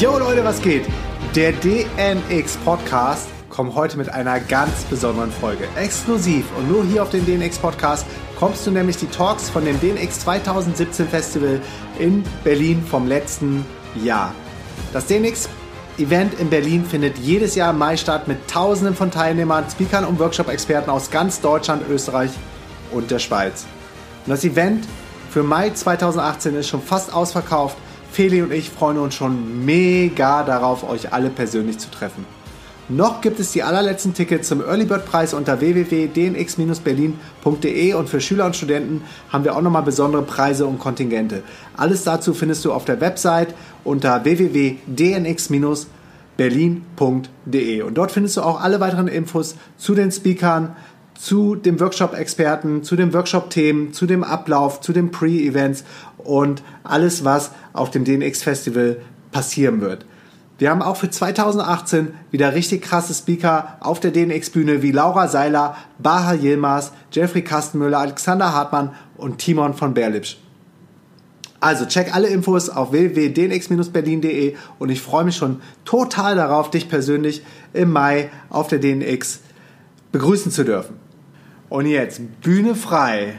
Yo Leute, was geht? Der DNX Podcast kommt heute mit einer ganz besonderen Folge. Exklusiv und nur hier auf den DNX Podcast kommst du nämlich die Talks von dem DNX 2017 Festival in Berlin vom letzten Jahr. Das DNX Event in Berlin findet jedes Jahr im Mai statt mit Tausenden von Teilnehmern, Speakern und Workshop-Experten aus ganz Deutschland, Österreich und der Schweiz. Und das Event für Mai 2018 ist schon fast ausverkauft. Feli und ich freuen uns schon mega darauf, euch alle persönlich zu treffen. Noch gibt es die allerletzten Tickets zum Early Bird Preis unter www.dnx-berlin.de und für Schüler und Studenten haben wir auch nochmal besondere Preise und Kontingente. Alles dazu findest du auf der Website unter www.dnx-berlin.de und dort findest du auch alle weiteren Infos zu den Speakern, zu dem Workshop-Experten, zu den Workshop-Themen, zu dem Ablauf, zu den Pre-Events und alles, was auf dem DNX-Festival passieren wird. Wir haben auch für 2018 wieder richtig krasse Speaker auf der DNX-Bühne wie Laura Seiler, Baha Yilmaz, Jeffrey Kastenmüller, Alexander Hartmann und Timon von Berlipsch. Also check alle Infos auf www.dnx-berlin.de und ich freue mich schon total darauf, dich persönlich im Mai auf der DNX begrüßen zu dürfen. Und jetzt Bühne frei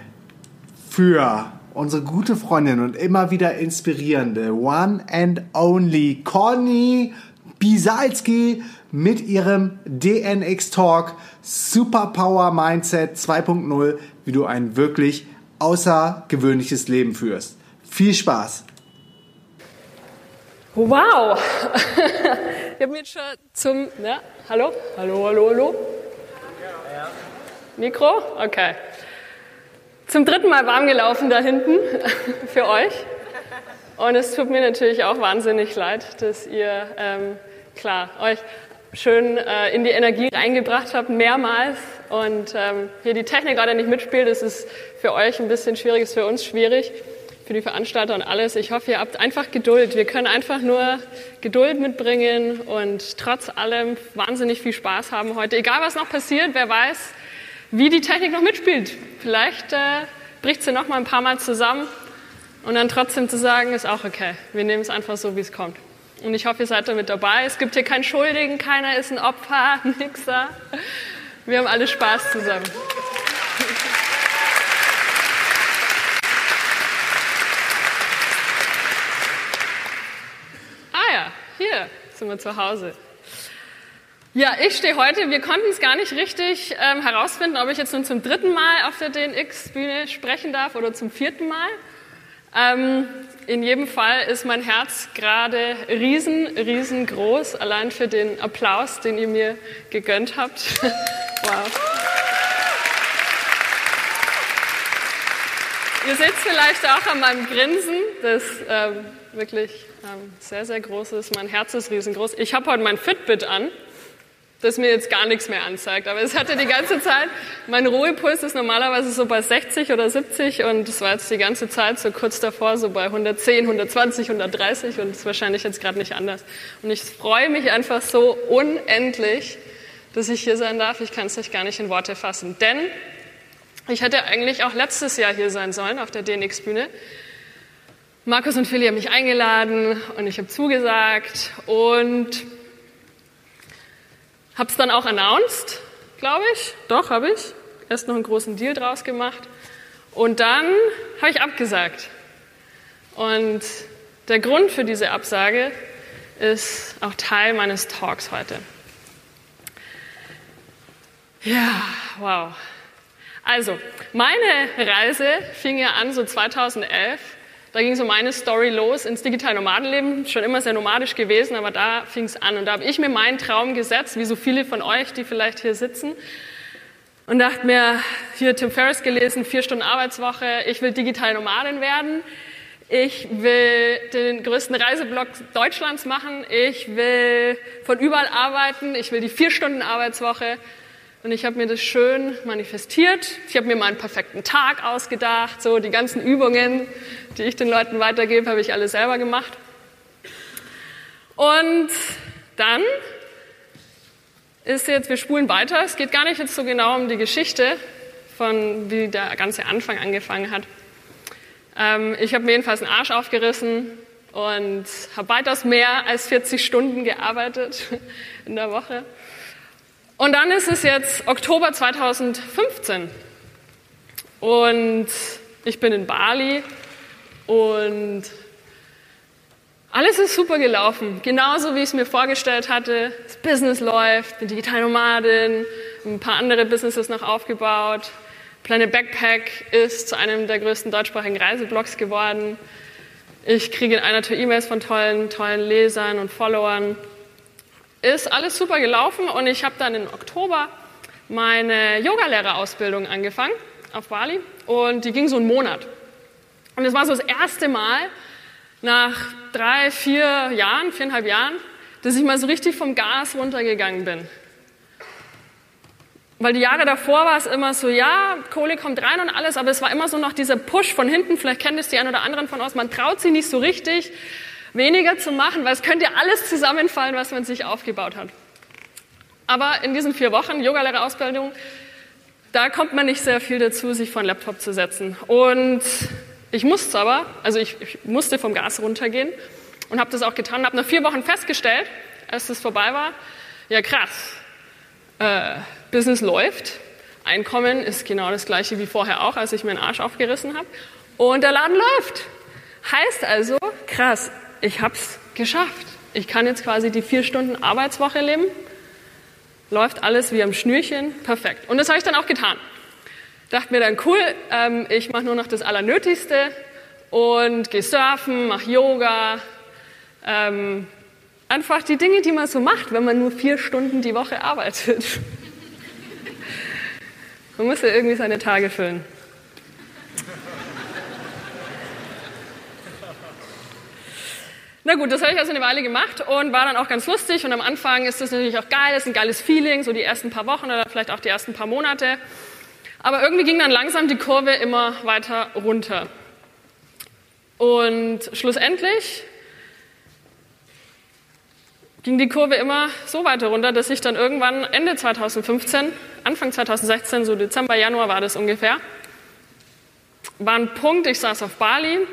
für unsere gute Freundin und immer wieder inspirierende One and Only Conny Bisalski mit ihrem DNX Talk Superpower Mindset 2.0, wie du ein wirklich außergewöhnliches Leben führst. Viel Spaß! Wow! ich habe mir jetzt schon zum. Ne? Hallo? Hallo, hallo, hallo? Mikro? Okay zum dritten Mal warm gelaufen da hinten für euch. Und es tut mir natürlich auch wahnsinnig leid, dass ihr, ähm, klar, euch schön äh, in die Energie reingebracht habt, mehrmals. Und ähm, hier die Technik gerade nicht mitspielt, das ist für euch ein bisschen schwierig, ist für uns schwierig, für die Veranstalter und alles. Ich hoffe, ihr habt einfach Geduld. Wir können einfach nur Geduld mitbringen und trotz allem wahnsinnig viel Spaß haben heute. Egal, was noch passiert, wer weiß, wie die Technik noch mitspielt. Vielleicht äh, bricht sie noch mal ein paar Mal zusammen und dann trotzdem zu sagen, ist auch okay. Wir nehmen es einfach so, wie es kommt. Und ich hoffe, ihr seid damit dabei. Es gibt hier keinen Schuldigen, keiner ist ein Opfer, nix da. Wir haben alle Spaß zusammen. Ah ja, hier sind wir zu Hause. Ja, ich stehe heute, wir konnten es gar nicht richtig ähm, herausfinden, ob ich jetzt nun zum dritten Mal auf der DNX-Bühne sprechen darf oder zum vierten Mal. Ähm, in jedem Fall ist mein Herz gerade riesen, riesengroß, allein für den Applaus, den ihr mir gegönnt habt. wow. Ihr seht es vielleicht auch an meinem Grinsen, das ähm, wirklich ähm, sehr, sehr groß ist. Mein Herz ist riesengroß. Ich habe heute mein Fitbit an das mir jetzt gar nichts mehr anzeigt. Aber es hatte die ganze Zeit, mein Ruhepuls ist normalerweise so bei 60 oder 70 und es war jetzt die ganze Zeit so kurz davor so bei 110, 120, 130 und ist wahrscheinlich jetzt gerade nicht anders. Und ich freue mich einfach so unendlich, dass ich hier sein darf. Ich kann es euch gar nicht in Worte fassen. Denn ich hätte eigentlich auch letztes Jahr hier sein sollen auf der DNX-Bühne. Markus und Philly haben mich eingeladen und ich habe zugesagt und habe es dann auch announced, glaube ich. Doch, habe ich. Erst noch einen großen Deal draus gemacht. Und dann habe ich abgesagt. Und der Grund für diese Absage ist auch Teil meines Talks heute. Ja, wow. Also, meine Reise fing ja an so 2011 da ging so meine Story los ins digitale Nomadenleben, schon immer sehr nomadisch gewesen, aber da fing es an. Und da habe ich mir meinen Traum gesetzt, wie so viele von euch, die vielleicht hier sitzen, und dachte mir, hier Tim Ferriss gelesen, vier Stunden Arbeitswoche, ich will digitale Nomadin werden. Ich will den größten Reiseblock Deutschlands machen. Ich will von überall arbeiten. Ich will die vier Stunden Arbeitswoche. Und ich habe mir das schön manifestiert. Ich habe mir meinen perfekten Tag ausgedacht. So die ganzen Übungen, die ich den Leuten weitergebe, habe ich alle selber gemacht. Und dann ist jetzt, wir spulen weiter. Es geht gar nicht jetzt so genau um die Geschichte, von wie der ganze Anfang angefangen hat. Ähm, ich habe mir jedenfalls einen Arsch aufgerissen, und habe weitaus mehr als 40 Stunden gearbeitet in der Woche. Und dann ist es jetzt Oktober 2015 und ich bin in Bali und alles ist super gelaufen, genauso wie ich es mir vorgestellt hatte. Das Business läuft, bin digitale Nomadin, ein paar andere Businesses noch aufgebaut. Planet Backpack ist zu einem der größten deutschsprachigen Reiseblogs geworden. Ich kriege in einer Tour E-Mails von tollen, tollen Lesern und Followern. Ist alles super gelaufen und ich habe dann im Oktober meine Yogalehrerausbildung angefangen auf Bali und die ging so einen Monat. Und es war so das erste Mal nach drei, vier Jahren, viereinhalb Jahren, dass ich mal so richtig vom Gas runtergegangen bin. Weil die Jahre davor war es immer so, ja, Kohle kommt rein und alles, aber es war immer so noch dieser Push von hinten, vielleicht kennt es die einen oder anderen von uns, man traut sich nicht so richtig, weniger zu machen, weil es könnte alles zusammenfallen, was man sich aufgebaut hat. Aber in diesen vier Wochen Yogalehrerausbildung, da kommt man nicht sehr viel dazu, sich vor den Laptop zu setzen. Und ich musste aber, also ich, ich musste vom Gas runtergehen und habe das auch getan. Habe nach vier Wochen festgestellt, als es vorbei war, ja krass, äh, Business läuft, Einkommen ist genau das gleiche wie vorher auch, als ich meinen Arsch aufgerissen habe. Und der Laden läuft. Heißt also, krass, ich habe es geschafft. Ich kann jetzt quasi die vier Stunden Arbeitswoche leben. Läuft alles wie am Schnürchen, perfekt. Und das habe ich dann auch getan. Dachte mir dann, cool, ähm, ich mache nur noch das Allernötigste und gehe surfen, mache Yoga. Ähm, einfach die Dinge, die man so macht, wenn man nur vier Stunden die Woche arbeitet. man muss ja irgendwie seine Tage füllen. Na gut, das habe ich also eine Weile gemacht und war dann auch ganz lustig. Und am Anfang ist das natürlich auch geil, ist ein geiles Feeling, so die ersten paar Wochen oder vielleicht auch die ersten paar Monate. Aber irgendwie ging dann langsam die Kurve immer weiter runter. Und schlussendlich ging die Kurve immer so weiter runter, dass ich dann irgendwann Ende 2015, Anfang 2016, so Dezember, Januar war das ungefähr, war ein Punkt, ich saß auf Bali.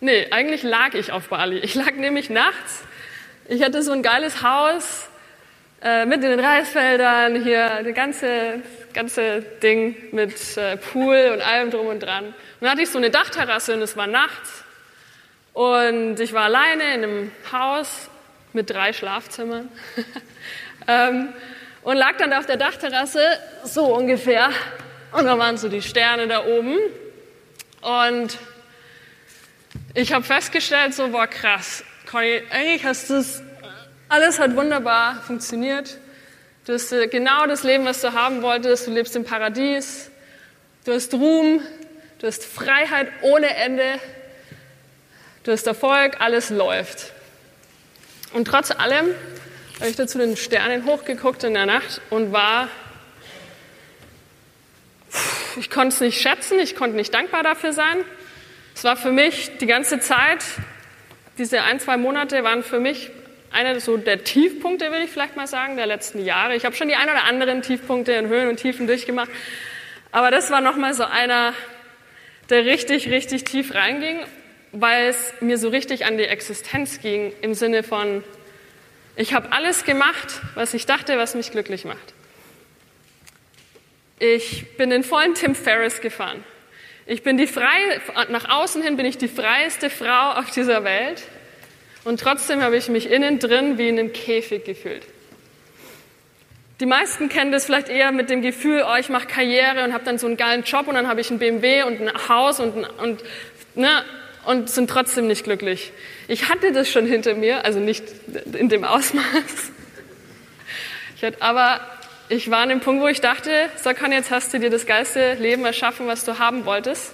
Nee, eigentlich lag ich auf Bali. Ich lag nämlich nachts. Ich hatte so ein geiles Haus äh, mitten in den Reisfeldern, hier die ganze ganze Ding mit äh, Pool und allem drum und dran. Und dann hatte ich so eine Dachterrasse und es war nachts. Und ich war alleine in einem Haus mit drei Schlafzimmern. ähm, und lag dann da auf der Dachterrasse, so ungefähr. Und da waren so die Sterne da oben. Und ich habe festgestellt, so, boah, krass, Conny, eigentlich hast du alles hat wunderbar funktioniert. Du hast äh, genau das Leben, was du haben wolltest. Du lebst im Paradies. Du hast Ruhm. Du hast Freiheit ohne Ende. Du hast Erfolg. Alles läuft. Und trotz allem habe ich dazu den Sternen hochgeguckt in der Nacht und war, ich konnte es nicht schätzen. Ich konnte nicht dankbar dafür sein. Es war für mich die ganze Zeit, diese ein, zwei Monate waren für mich einer so der Tiefpunkte, würde ich vielleicht mal sagen, der letzten Jahre. Ich habe schon die ein oder anderen Tiefpunkte in Höhen und Tiefen durchgemacht, aber das war nochmal so einer, der richtig, richtig tief reinging, weil es mir so richtig an die Existenz ging, im Sinne von, ich habe alles gemacht, was ich dachte, was mich glücklich macht. Ich bin den vollen Tim Ferriss gefahren. Ich bin die freie, nach außen hin bin ich die freieste Frau auf dieser Welt. Und trotzdem habe ich mich innen drin wie in einem Käfig gefühlt. Die meisten kennen das vielleicht eher mit dem Gefühl, oh, ich mache Karriere und habe dann so einen geilen Job und dann habe ich ein BMW und ein Haus und, und, ne, und sind trotzdem nicht glücklich. Ich hatte das schon hinter mir, also nicht in dem Ausmaß. Ich hatte, aber ich war an dem Punkt, wo ich dachte, Sakan, jetzt hast du dir das geilste Leben erschaffen, was du haben wolltest.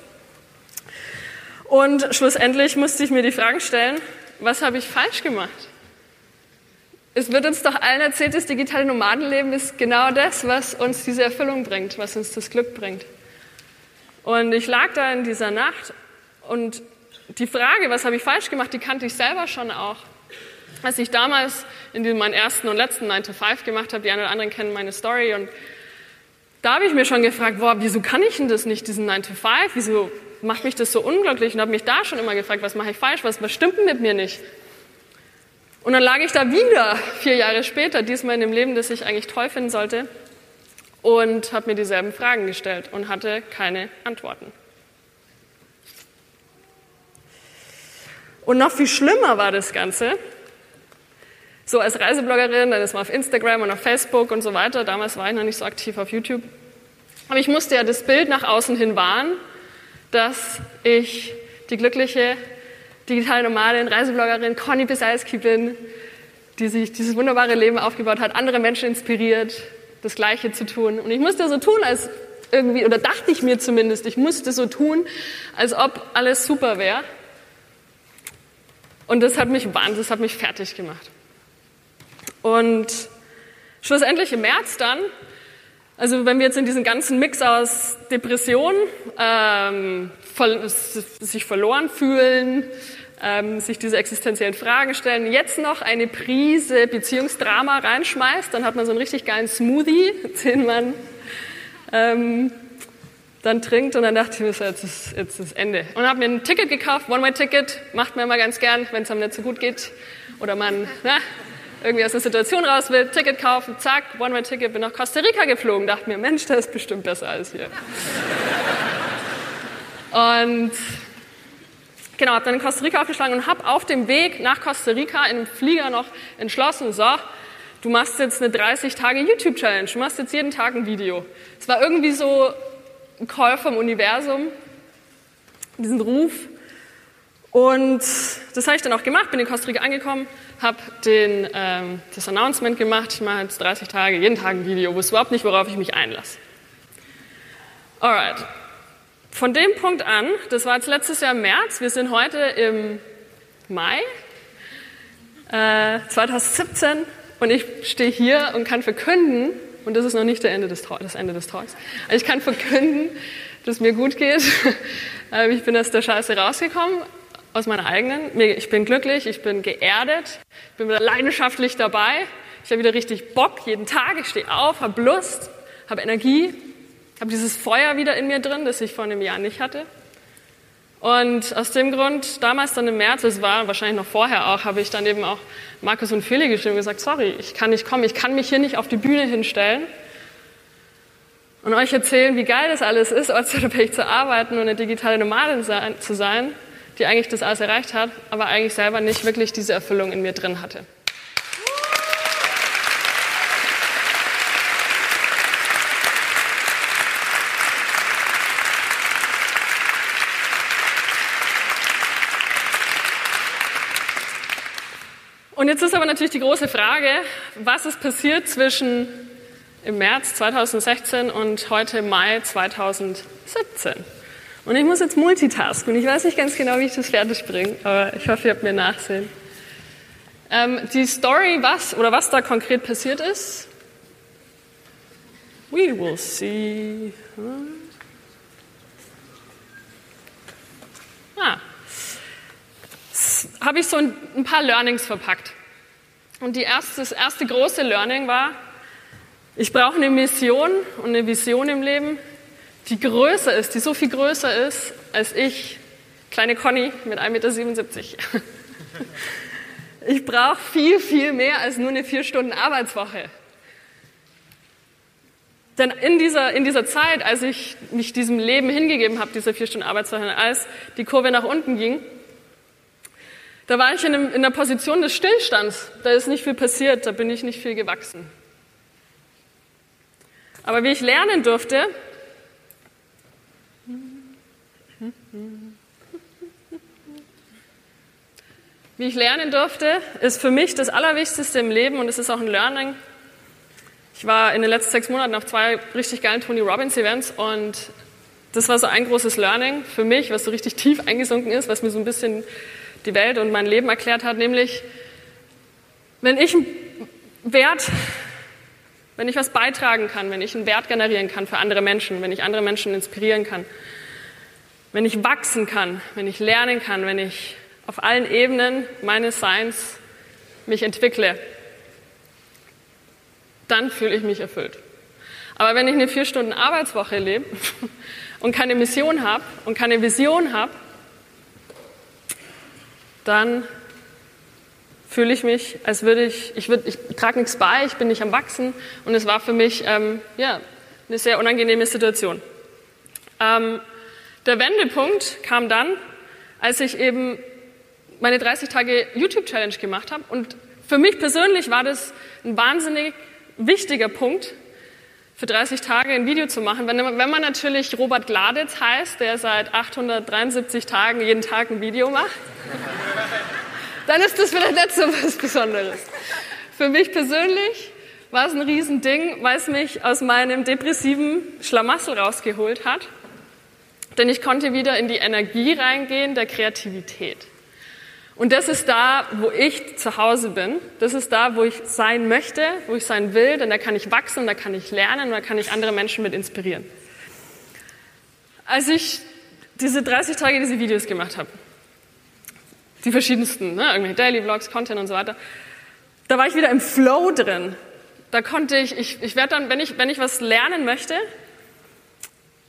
Und schlussendlich musste ich mir die Fragen stellen, was habe ich falsch gemacht? Es wird uns doch allen erzählt, das digitale Nomadenleben ist genau das, was uns diese Erfüllung bringt, was uns das Glück bringt. Und ich lag da in dieser Nacht und die Frage, was habe ich falsch gemacht, die kannte ich selber schon auch. Als ich damals in meinen ersten und letzten 9 to 5 gemacht habe, die einen oder anderen kennen meine Story und da habe ich mir schon gefragt, boah, wieso kann ich denn das nicht, diesen 9 to 5? Wieso macht mich das so unglücklich und habe mich da schon immer gefragt, was mache ich falsch, was, was stimmt mit mir nicht? Und dann lag ich da wieder vier Jahre später, diesmal in dem Leben, das ich eigentlich toll finden sollte, und habe mir dieselben Fragen gestellt und hatte keine Antworten. Und noch viel schlimmer war das Ganze. So als Reisebloggerin, dann ist man auf Instagram und auf Facebook und so weiter. Damals war ich noch nicht so aktiv auf YouTube. Aber ich musste ja das Bild nach außen hin wahren, dass ich die glückliche digitale Nomadin, Reisebloggerin Conny Bisalski bin, die sich dieses wunderbare Leben aufgebaut hat, andere Menschen inspiriert, das Gleiche zu tun. Und ich musste so tun, als irgendwie, oder dachte ich mir zumindest, ich musste so tun, als ob alles super wäre. Und das hat mich wahnsinnig, das hat mich fertig gemacht. Und schlussendlich im März dann, also wenn wir jetzt in diesen ganzen Mix aus Depression, ähm, sich verloren fühlen, ähm, sich diese existenziellen Fragen stellen, jetzt noch eine Prise Beziehungsdrama reinschmeißt, dann hat man so einen richtig geilen Smoothie, den man ähm, dann trinkt und dann dachte ich mir, jetzt ist, jetzt ist Ende. Und habe mir ein Ticket gekauft, One-Way-Ticket, macht man immer ganz gern, wenn es einem nicht so gut geht oder man na, irgendwie aus einer Situation raus will, Ticket kaufen, zack, One-Way-Ticket, bin nach Costa Rica geflogen, dachte mir, Mensch, das ist bestimmt besser als hier. und genau, habe dann in Costa Rica aufgeschlagen und habe auf dem Weg nach Costa Rica in einem Flieger noch entschlossen, so, du machst jetzt eine 30 Tage YouTube-Challenge, du machst jetzt jeden Tag ein Video. Es war irgendwie so ein Call vom Universum, diesen Ruf. Und das habe ich dann auch gemacht, bin in Costa Rica angekommen, habe ähm, das Announcement gemacht, ich mache jetzt 30 Tage, jeden Tag ein Video, wusste überhaupt nicht, worauf ich mich einlasse. Alright. Von dem Punkt an, das war jetzt letztes Jahr im März, wir sind heute im Mai äh, 2017 und ich stehe hier und kann verkünden, und das ist noch nicht Ende des, das Ende des Talks. Ich kann verkünden, dass es mir gut geht. Ähm, ich bin aus der Scheiße rausgekommen, aus meiner eigenen. Ich bin glücklich, ich bin geerdet, ich bin wieder leidenschaftlich dabei. Ich habe wieder richtig Bock jeden Tag. Ich stehe auf, habe Lust, habe Energie, habe dieses Feuer wieder in mir drin, das ich vor einem Jahr nicht hatte. Und aus dem Grund, damals dann im März, es war wahrscheinlich noch vorher auch, habe ich dann eben auch Markus und Philly geschrieben und gesagt, sorry, ich kann nicht kommen, ich kann mich hier nicht auf die Bühne hinstellen und euch erzählen, wie geil das alles ist, ortsunabhängig zu arbeiten und eine digitale Nomadin zu sein, die eigentlich das alles erreicht hat, aber eigentlich selber nicht wirklich diese Erfüllung in mir drin hatte. Und jetzt ist aber natürlich die große Frage, was ist passiert zwischen im März 2016 und heute Mai 2017? Und ich muss jetzt multitasken und ich weiß nicht ganz genau, wie ich das fertig bringe, aber ich hoffe, ihr habt mir nachsehen. Ähm, die Story, was oder was da konkret passiert ist, we will see. Ah, habe ich so ein, ein, paar Learnings verpackt. Und erste, das erste große Learning war, ich brauche eine Mission und eine Vision im Leben, die größer ist, die so viel größer ist als ich, kleine Conny mit 1,77 Meter. Ich brauche viel, viel mehr als nur eine vier Stunden Arbeitswoche. Denn in dieser, in dieser Zeit, als ich mich diesem Leben hingegeben habe, dieser vier Stunden Arbeitswoche, als die Kurve nach unten ging, da war ich in, einem, in einer Position des Stillstands. Da ist nicht viel passiert, da bin ich nicht viel gewachsen. Aber wie ich lernen durfte, wie ich lernen durfte, ist für mich das Allerwichtigste im Leben und es ist auch ein Learning. Ich war in den letzten sechs Monaten auf zwei richtig geilen Tony Robbins Events und das war so ein großes Learning für mich, was so richtig tief eingesunken ist, was mir so ein bisschen die Welt und mein Leben erklärt hat, nämlich, wenn ich einen Wert, wenn ich was beitragen kann, wenn ich einen Wert generieren kann für andere Menschen, wenn ich andere Menschen inspirieren kann, wenn ich wachsen kann, wenn ich lernen kann, wenn ich auf allen Ebenen meines Seins mich entwickle, dann fühle ich mich erfüllt. Aber wenn ich eine vier Stunden Arbeitswoche lebe und keine Mission habe und keine Vision habe, dann fühle ich mich, als würde ich, ich, würd, ich trage nichts bei, ich bin nicht am Wachsen und es war für mich ähm, ja, eine sehr unangenehme Situation. Ähm, der Wendepunkt kam dann, als ich eben meine 30 Tage YouTube-Challenge gemacht habe und für mich persönlich war das ein wahnsinnig wichtiger Punkt, für 30 Tage ein Video zu machen. Wenn, wenn man natürlich Robert Gladitz heißt, der seit 873 Tagen jeden Tag ein Video macht, dann ist das vielleicht nicht so was Besonderes. Für mich persönlich war es ein Riesending, weil es mich aus meinem depressiven Schlamassel rausgeholt hat. Denn ich konnte wieder in die Energie reingehen der Kreativität. Und das ist da, wo ich zu Hause bin. Das ist da, wo ich sein möchte, wo ich sein will, denn da kann ich wachsen, da kann ich lernen, da kann ich andere Menschen mit inspirieren. Als ich diese 30 Tage diese Videos gemacht habe, die verschiedensten, ne, irgendwelche Daily Vlogs, Content und so weiter, da war ich wieder im Flow drin. Da konnte ich, ich, ich werde dann, wenn ich, wenn ich was lernen möchte,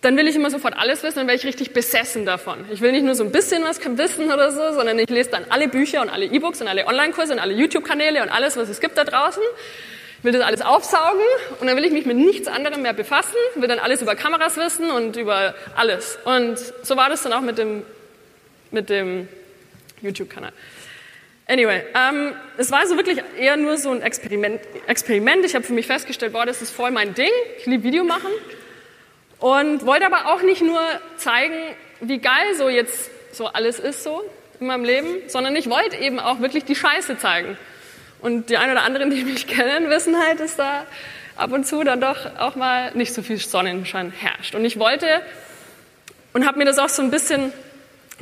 dann will ich immer sofort alles wissen, dann werde ich richtig besessen davon. Ich will nicht nur so ein bisschen was wissen oder so, sondern ich lese dann alle Bücher und alle E-Books und alle Online-Kurse und alle YouTube-Kanäle und alles, was es gibt da draußen. Ich will das alles aufsaugen und dann will ich mich mit nichts anderem mehr befassen, will dann alles über Kameras wissen und über alles. Und so war das dann auch mit dem, mit dem YouTube-Kanal. Anyway, ähm, es war also wirklich eher nur so ein Experiment. Experiment. Ich habe für mich festgestellt, boah, das ist voll mein Ding. Ich liebe Video machen. Und wollte aber auch nicht nur zeigen, wie geil so jetzt so alles ist so in meinem Leben, sondern ich wollte eben auch wirklich die Scheiße zeigen. Und die ein oder anderen, die mich kennen, wissen halt, dass da ab und zu dann doch auch mal nicht so viel Sonnenschein herrscht. Und ich wollte und habe mir das auch so ein bisschen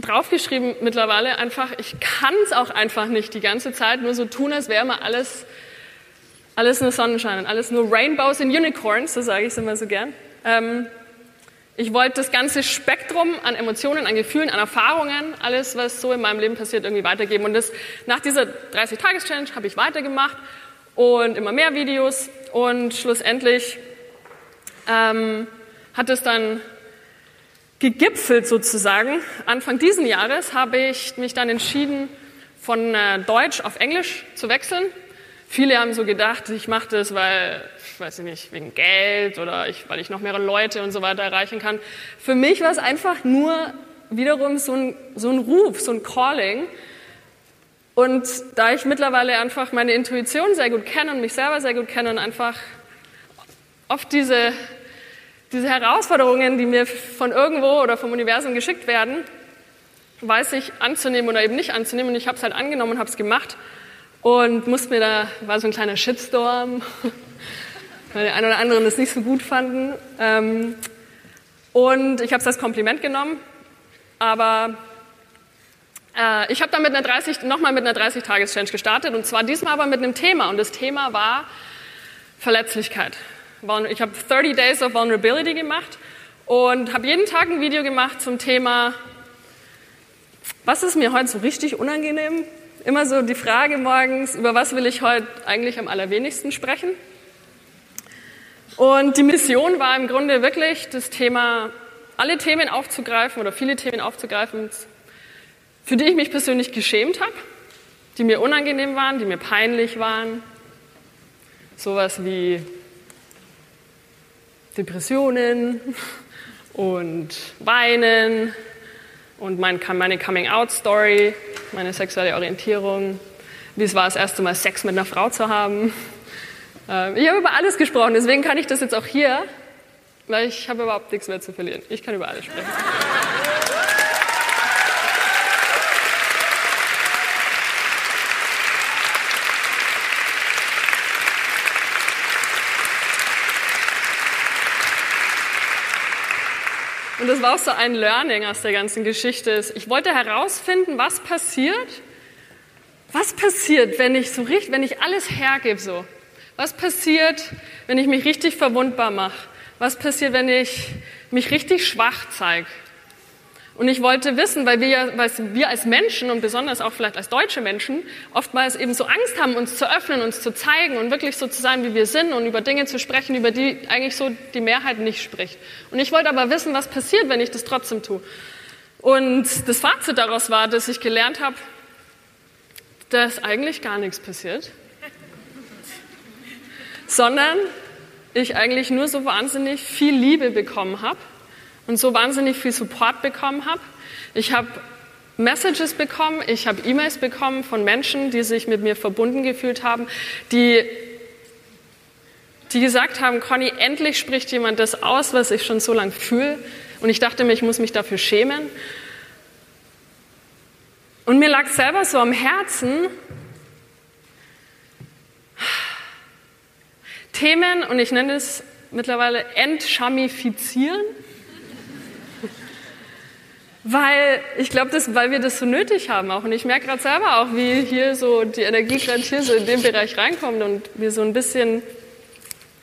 draufgeschrieben mittlerweile, einfach, ich kann es auch einfach nicht die ganze Zeit nur so tun, als wäre mal alles, alles nur Sonnenschein und alles nur Rainbows and Unicorns, so sage ich es immer so gern. Ähm, ich wollte das ganze Spektrum an Emotionen, an Gefühlen, an Erfahrungen, alles, was so in meinem Leben passiert, irgendwie weitergeben. Und das, nach dieser 30-Tages-Challenge habe ich weitergemacht und immer mehr Videos. Und schlussendlich ähm, hat es dann gegipfelt sozusagen. Anfang diesen Jahres habe ich mich dann entschieden, von äh, Deutsch auf Englisch zu wechseln. Viele haben so gedacht, ich mache das, weil weiß ich nicht, wegen Geld oder ich, weil ich noch mehrere Leute und so weiter erreichen kann. Für mich war es einfach nur wiederum so ein, so ein Ruf, so ein Calling. Und da ich mittlerweile einfach meine Intuition sehr gut kenne und mich selber sehr gut kenne und einfach oft diese, diese Herausforderungen, die mir von irgendwo oder vom Universum geschickt werden, weiß ich anzunehmen oder eben nicht anzunehmen. Und ich habe es halt angenommen und habe es gemacht und musste mir da, war so ein kleiner Shitstorm, weil die einen oder anderen das nicht so gut fanden. Ähm, und ich habe es als Kompliment genommen, aber äh, ich habe dann mit einer 30, nochmal mit einer 30-Tages-Challenge gestartet und zwar diesmal aber mit einem Thema und das Thema war Verletzlichkeit. Ich habe 30 Days of Vulnerability gemacht und habe jeden Tag ein Video gemacht zum Thema, was ist mir heute so richtig unangenehm? Immer so die Frage morgens, über was will ich heute eigentlich am allerwenigsten sprechen? Und die Mission war im Grunde wirklich das Thema, alle Themen aufzugreifen oder viele Themen aufzugreifen, für die ich mich persönlich geschämt habe, die mir unangenehm waren, die mir peinlich waren. Sowas wie Depressionen und Weinen und meine Coming-out-Story, meine sexuelle Orientierung, wie es war, das erste Mal Sex mit einer Frau zu haben ähm, ich habe über alles gesprochen, deswegen kann ich das jetzt auch hier, weil ich habe überhaupt nichts mehr zu verlieren. Ich kann über alles sprechen. Und das war auch so ein Learning aus der ganzen Geschichte. Ich wollte herausfinden, was passiert, was passiert, wenn ich so richtig, wenn ich alles hergebe so. Was passiert, wenn ich mich richtig verwundbar mache? Was passiert, wenn ich mich richtig schwach zeige? Und ich wollte wissen, weil wir, weil wir als Menschen und besonders auch vielleicht als deutsche Menschen oftmals eben so Angst haben, uns zu öffnen, uns zu zeigen und wirklich so zu sein, wie wir sind und über Dinge zu sprechen, über die eigentlich so die Mehrheit nicht spricht. Und ich wollte aber wissen, was passiert, wenn ich das trotzdem tue. Und das Fazit daraus war, dass ich gelernt habe, dass eigentlich gar nichts passiert, sondern ich eigentlich nur so wahnsinnig viel Liebe bekommen habe und so wahnsinnig viel Support bekommen habe. Ich habe Messages bekommen, ich habe E-Mails bekommen von Menschen, die sich mit mir verbunden gefühlt haben, die, die gesagt haben, Conny, endlich spricht jemand das aus, was ich schon so lange fühle. Und ich dachte mir, ich muss mich dafür schämen. Und mir lag selber so am Herzen, Themen, und ich nenne es mittlerweile entschamifizieren, weil ich glaube, weil wir das so nötig haben auch. Und ich merke gerade selber auch, wie hier so die Energie gerade hier so in den Bereich reinkommt und mir so ein bisschen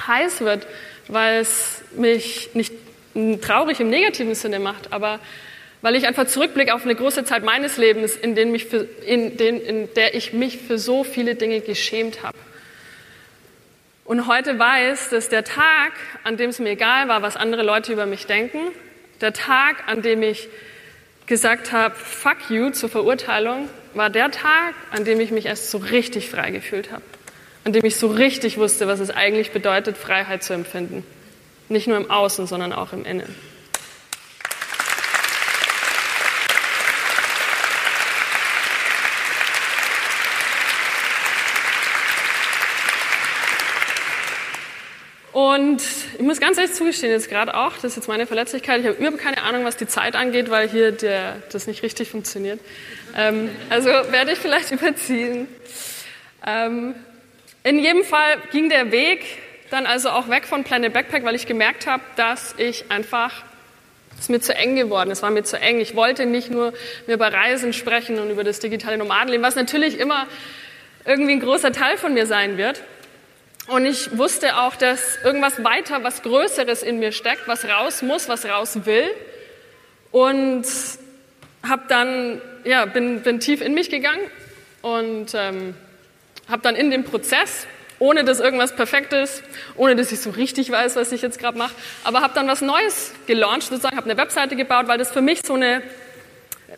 heiß wird, weil es mich nicht traurig im negativen Sinne macht, aber weil ich einfach zurückblicke auf eine große Zeit meines Lebens, in, den mich für, in, den, in der ich mich für so viele Dinge geschämt habe. Und heute weiß, dass der Tag, an dem es mir egal war, was andere Leute über mich denken, der Tag, an dem ich gesagt habe, fuck you zur Verurteilung, war der Tag, an dem ich mich erst so richtig frei gefühlt habe. An dem ich so richtig wusste, was es eigentlich bedeutet, Freiheit zu empfinden. Nicht nur im Außen, sondern auch im Innen. Und ich muss ganz ehrlich zugestehen, jetzt gerade auch, das ist jetzt meine Verletzlichkeit, ich habe überhaupt keine Ahnung, was die Zeit angeht, weil hier der, das nicht richtig funktioniert. Ähm, also werde ich vielleicht überziehen. Ähm, in jedem Fall ging der Weg dann also auch weg von Planet Backpack, weil ich gemerkt habe, dass ich einfach, es ist mir zu eng geworden, es war mir zu eng. Ich wollte nicht nur über Reisen sprechen und über das digitale Nomadenleben, was natürlich immer irgendwie ein großer Teil von mir sein wird. Und ich wusste auch, dass irgendwas weiter, was Größeres in mir steckt, was raus muss, was raus will. Und habe dann, ja, bin, bin tief in mich gegangen und ähm, habe dann in dem Prozess, ohne dass irgendwas perfekt ist, ohne dass ich so richtig weiß, was ich jetzt gerade mache, aber habe dann was Neues gelauncht, sozusagen, habe eine Webseite gebaut, weil das für mich so eine,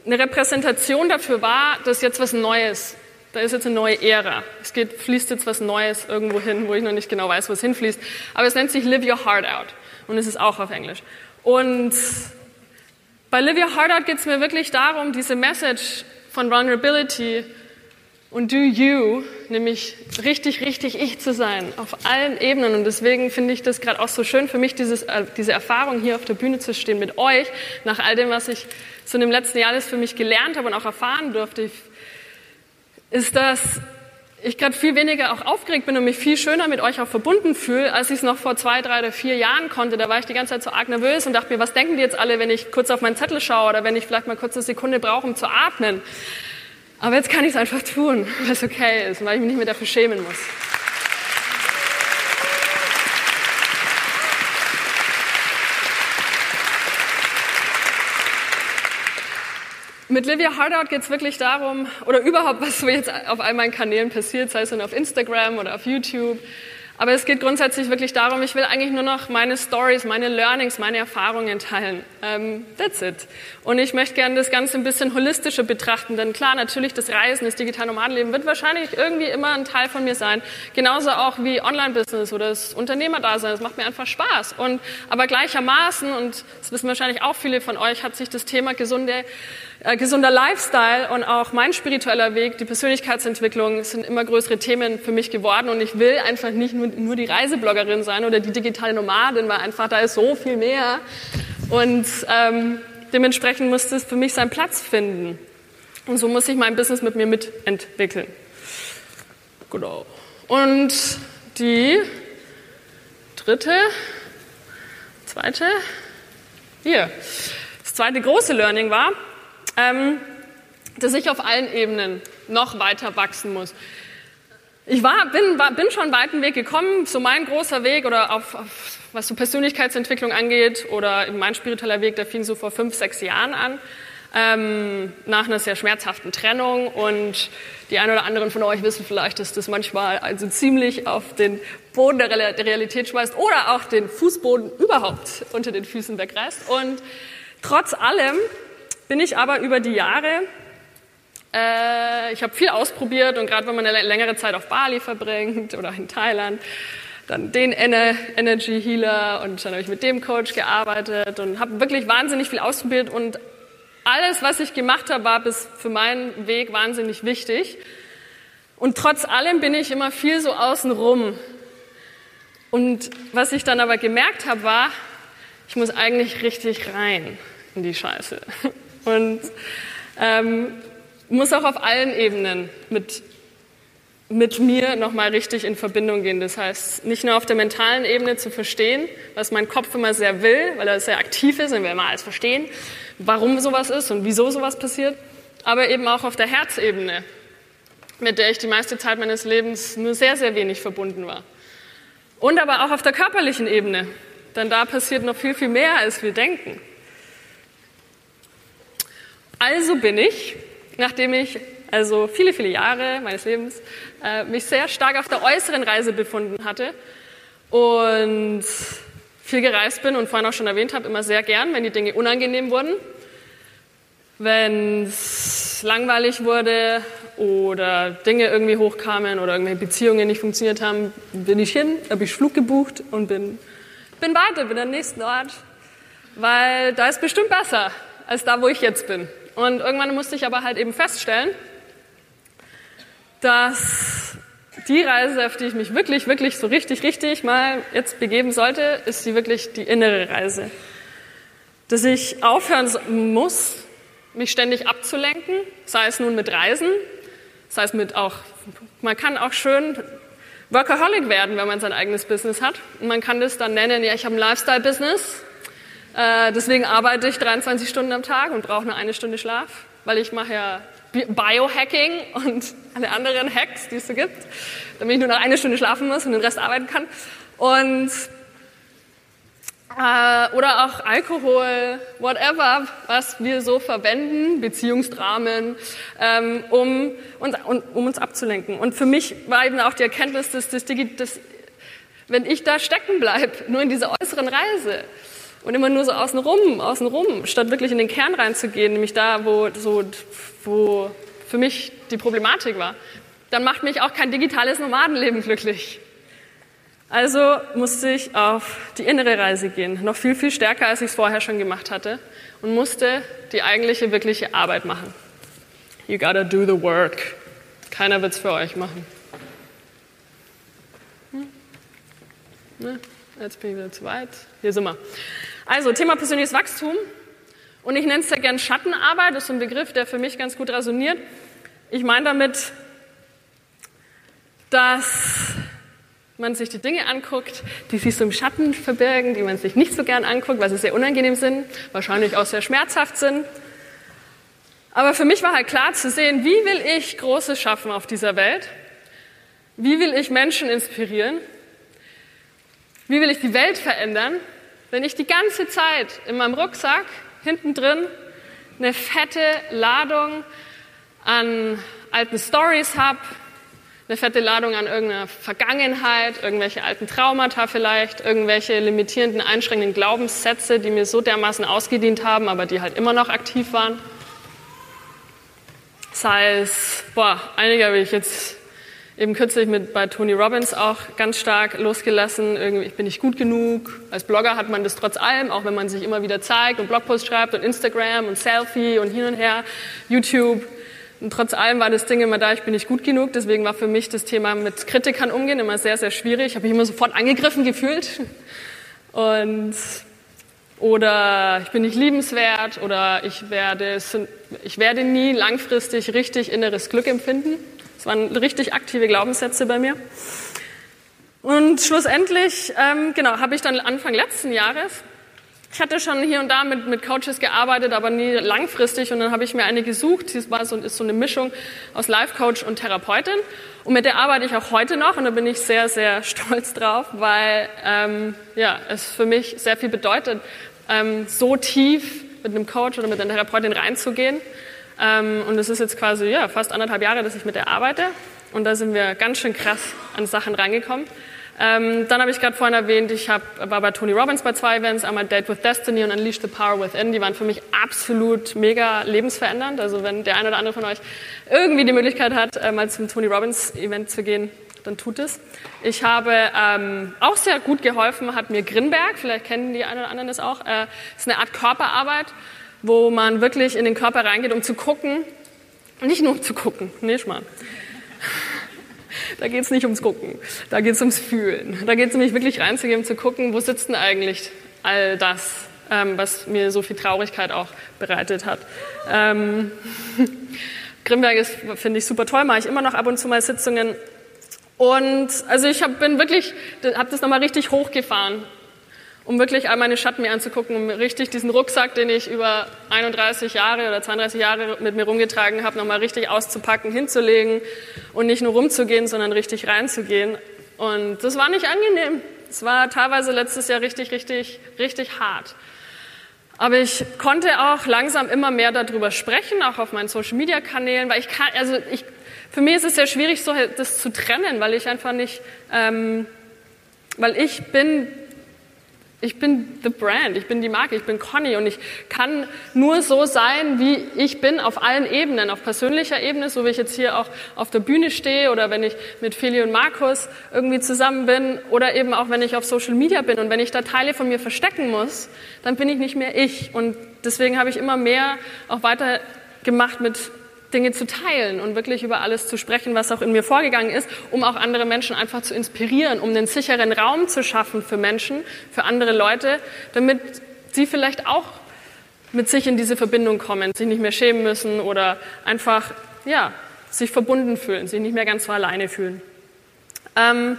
eine Repräsentation dafür war, dass jetzt was Neues da ist jetzt eine neue Ära. Es geht, fließt jetzt was Neues irgendwo hin, wo ich noch nicht genau weiß, wo es hinfließt. Aber es nennt sich Live Your Heart Out. Und es ist auch auf Englisch. Und bei Live Your Heart Out geht es mir wirklich darum, diese Message von Vulnerability und Do You, nämlich richtig, richtig ich zu sein, auf allen Ebenen. Und deswegen finde ich das gerade auch so schön für mich, dieses, äh, diese Erfahrung hier auf der Bühne zu stehen mit euch, nach all dem, was ich so in dem letzten Jahr alles für mich gelernt habe und auch erfahren durfte. Ich ist, dass ich gerade viel weniger auch aufgeregt bin und mich viel schöner mit euch auch verbunden fühle, als ich es noch vor zwei, drei oder vier Jahren konnte. Da war ich die ganze Zeit so arg nervös und dachte mir, was denken die jetzt alle, wenn ich kurz auf meinen Zettel schaue oder wenn ich vielleicht mal kurz eine Sekunde brauche, um zu atmen. Aber jetzt kann ich es einfach tun, weil es okay ist, weil ich mich nicht mehr dafür schämen muss. Mit Livia Hardout geht es wirklich darum, oder überhaupt, was so jetzt auf all meinen Kanälen passiert, sei es dann auf Instagram oder auf YouTube. Aber es geht grundsätzlich wirklich darum, ich will eigentlich nur noch meine Stories, meine Learnings, meine Erfahrungen teilen. Um, that's it. Und ich möchte gerne das Ganze ein bisschen holistischer betrachten, denn klar, natürlich das Reisen, das digitale Nomadenleben wird wahrscheinlich irgendwie immer ein Teil von mir sein. Genauso auch wie Online-Business oder das Unternehmerdasein. Das macht mir einfach Spaß. Und, aber gleichermaßen, und das wissen wahrscheinlich auch viele von euch, hat sich das Thema gesunde äh, gesunder Lifestyle und auch mein spiritueller Weg, die Persönlichkeitsentwicklung sind immer größere Themen für mich geworden und ich will einfach nicht nur, nur die Reisebloggerin sein oder die digitale Nomadin, weil einfach da ist so viel mehr und ähm, dementsprechend muss es für mich seinen Platz finden und so muss ich mein Business mit mir mitentwickeln. Genau. Und die dritte, zweite, hier. Das zweite große Learning war, ähm, dass ich auf allen Ebenen noch weiter wachsen muss. ich war, bin, war, bin schon einen weiten Weg gekommen, so mein großer Weg oder auf, auf was so Persönlichkeitsentwicklung angeht oder mein spiritueller Weg, der fing so vor fünf, sechs Jahren an, ähm, nach einer sehr schmerzhaften Trennung und die einen oder anderen von euch wissen vielleicht, dass das manchmal also ziemlich auf den Boden der Realität schmeißt oder auch den Fußboden überhaupt unter den Füßen wegreißt. Und trotz allem bin ich aber über die Jahre äh, ich habe viel ausprobiert und gerade wenn man eine längere Zeit auf Bali verbringt oder in Thailand, dann den Energy Healer und dann habe ich mit dem Coach gearbeitet und habe wirklich wahnsinnig viel ausprobiert und alles, was ich gemacht habe, war bis für meinen Weg wahnsinnig wichtig. Und trotz allem bin ich immer viel so außenrum. Und was ich dann aber gemerkt habe, war, ich muss eigentlich richtig rein in die Scheiße. Und ähm, muss auch auf allen Ebenen mit, mit mir nochmal richtig in Verbindung gehen. Das heißt, nicht nur auf der mentalen Ebene zu verstehen, was mein Kopf immer sehr will, weil er sehr aktiv ist und wir immer alles verstehen, warum sowas ist und wieso sowas passiert, aber eben auch auf der Herzebene, mit der ich die meiste Zeit meines Lebens nur sehr, sehr wenig verbunden war. Und aber auch auf der körperlichen Ebene, denn da passiert noch viel, viel mehr, als wir denken. Also bin ich nachdem ich also viele, viele Jahre meines Lebens äh, mich sehr stark auf der äußeren Reise befunden hatte und viel gereist bin und vorhin auch schon erwähnt habe, immer sehr gern, wenn die Dinge unangenehm wurden, wenn es langweilig wurde oder Dinge irgendwie hochkamen oder irgendwelche Beziehungen nicht funktioniert haben, bin ich hin, habe ich Flug gebucht und bin, bin weiter, bin am nächsten Ort, weil da ist bestimmt besser als da, wo ich jetzt bin. Und irgendwann musste ich aber halt eben feststellen, dass die Reise, auf die ich mich wirklich, wirklich so richtig, richtig mal jetzt begeben sollte, ist die wirklich die innere Reise. Dass ich aufhören muss, mich ständig abzulenken, sei es nun mit Reisen, sei es mit auch, man kann auch schön Workaholic werden, wenn man sein eigenes Business hat. Und man kann das dann nennen, ja, ich habe ein Lifestyle-Business äh, deswegen arbeite ich 23 Stunden am Tag und brauche nur eine Stunde Schlaf, weil ich mache ja Biohacking und alle anderen Hacks, die es so gibt, damit ich nur noch eine Stunde schlafen muss und den Rest arbeiten kann. Und äh, oder auch Alkohol, whatever, was wir so verwenden, Beziehungsdramen, ähm, um, uns, um uns abzulenken. Und für mich war eben auch die Erkenntnis, dass, dass, dass wenn ich da stecken bleibe, nur in dieser äußeren Reise, und immer nur so außenrum, außenrum, statt wirklich in den Kern reinzugehen, nämlich da, wo, so, wo für mich die Problematik war, dann macht mich auch kein digitales Nomadenleben glücklich. Also musste ich auf die innere Reise gehen, noch viel, viel stärker, als ich es vorher schon gemacht hatte, und musste die eigentliche, wirkliche Arbeit machen. You gotta do the work. Keiner wird's für euch machen. Hm? Ne? Jetzt bin ich wieder zu weit. Hier sind wir. Also Thema persönliches Wachstum. Und ich nenne es ja gern Schattenarbeit. Das ist ein Begriff, der für mich ganz gut resoniert. Ich meine damit, dass man sich die Dinge anguckt, die sich so im Schatten verbirgen, die man sich nicht so gern anguckt, weil sie sehr unangenehm sind, wahrscheinlich auch sehr schmerzhaft sind. Aber für mich war halt klar zu sehen, wie will ich Großes schaffen auf dieser Welt? Wie will ich Menschen inspirieren? Wie will ich die Welt verändern? Wenn ich die ganze Zeit in meinem Rucksack hinten drin eine fette Ladung an alten Stories habe, eine fette Ladung an irgendeiner Vergangenheit, irgendwelche alten Traumata vielleicht, irgendwelche limitierenden, einschränkenden Glaubenssätze, die mir so dermaßen ausgedient haben, aber die halt immer noch aktiv waren. Sei es, boah, einige habe ich jetzt eben kürzlich mit, bei Tony Robbins auch ganz stark losgelassen. Irgendwie, ich bin nicht gut genug. Als Blogger hat man das trotz allem, auch wenn man sich immer wieder zeigt und Blogpost schreibt und Instagram und Selfie und hin und her, YouTube. Und trotz allem war das Ding immer da, ich bin nicht gut genug. Deswegen war für mich das Thema mit Kritikern umgehen immer sehr, sehr schwierig. Ich habe mich immer sofort angegriffen gefühlt. Und oder ich bin nicht liebenswert oder ich werde, ich werde nie langfristig richtig inneres Glück empfinden. Das waren richtig aktive Glaubenssätze bei mir. Und schlussendlich, ähm, genau, habe ich dann Anfang letzten Jahres ich hatte schon hier und da mit, mit Coaches gearbeitet, aber nie langfristig. Und dann habe ich mir eine gesucht. Sie war so, ist so eine Mischung aus Life-Coach und Therapeutin. Und mit der arbeite ich auch heute noch. Und da bin ich sehr, sehr stolz drauf, weil ähm, ja, es für mich sehr viel bedeutet, ähm, so tief mit einem Coach oder mit einer Therapeutin reinzugehen. Ähm, und es ist jetzt quasi ja, fast anderthalb Jahre, dass ich mit der arbeite. Und da sind wir ganz schön krass an Sachen reingekommen. Ähm, dann habe ich gerade vorhin erwähnt, ich hab, war bei Tony Robbins bei zwei Events, einmal Date with Destiny und Unleash the Power Within. Die waren für mich absolut mega lebensverändernd. Also wenn der eine oder andere von euch irgendwie die Möglichkeit hat, äh, mal zum Tony Robbins Event zu gehen, dann tut es. Ich habe ähm, auch sehr gut geholfen, hat mir Grinberg, vielleicht kennen die einen oder anderen das auch, äh, ist eine Art Körperarbeit, wo man wirklich in den Körper reingeht, um zu gucken, nicht nur um zu gucken, nicht mal da geht es nicht ums Gucken, da geht es ums Fühlen. Da geht es nämlich wirklich reinzugehen, zu gucken, wo sitzt denn eigentlich all das, ähm, was mir so viel Traurigkeit auch bereitet hat. Ähm, Grimberg ist, finde ich, super toll, mache ich immer noch ab und zu mal Sitzungen. Und also ich hab, bin wirklich, habe das nochmal richtig hochgefahren um wirklich all meine Schatten mir anzugucken, um richtig diesen Rucksack, den ich über 31 Jahre oder 32 Jahre mit mir rumgetragen habe, nochmal richtig auszupacken, hinzulegen und nicht nur rumzugehen, sondern richtig reinzugehen. Und das war nicht angenehm. Es war teilweise letztes Jahr richtig, richtig, richtig hart. Aber ich konnte auch langsam immer mehr darüber sprechen, auch auf meinen Social Media Kanälen, weil ich kann, also ich, für mich ist es sehr schwierig, so das zu trennen, weil ich einfach nicht, ähm, weil ich bin ich bin the brand, ich bin die Marke, ich bin Conny und ich kann nur so sein, wie ich bin auf allen Ebenen, auf persönlicher Ebene, so wie ich jetzt hier auch auf der Bühne stehe oder wenn ich mit Feli und Markus irgendwie zusammen bin oder eben auch wenn ich auf Social Media bin und wenn ich da Teile von mir verstecken muss, dann bin ich nicht mehr ich. Und deswegen habe ich immer mehr auch weiter gemacht mit Dinge zu teilen und wirklich über alles zu sprechen, was auch in mir vorgegangen ist, um auch andere Menschen einfach zu inspirieren, um einen sicheren Raum zu schaffen für Menschen, für andere Leute, damit sie vielleicht auch mit sich in diese Verbindung kommen, sich nicht mehr schämen müssen oder einfach, ja, sich verbunden fühlen, sich nicht mehr ganz so alleine fühlen. Ähm,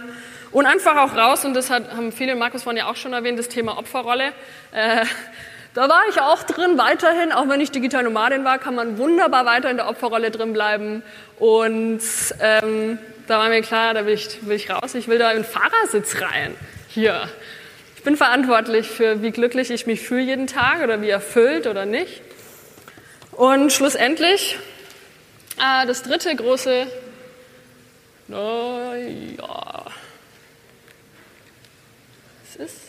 und einfach auch raus, und das hat, haben viele, Markus vorhin ja auch schon erwähnt, das Thema Opferrolle. Äh, da war ich auch drin, weiterhin, auch wenn ich Digital Nomadin war, kann man wunderbar weiter in der Opferrolle drin bleiben. Und ähm, da war mir klar, da will ich, will ich raus, ich will da in den Fahrersitz rein. Hier. Ich bin verantwortlich für, wie glücklich ich mich fühle jeden Tag oder wie erfüllt oder nicht. Und schlussendlich, äh, das dritte große, naja, es ist,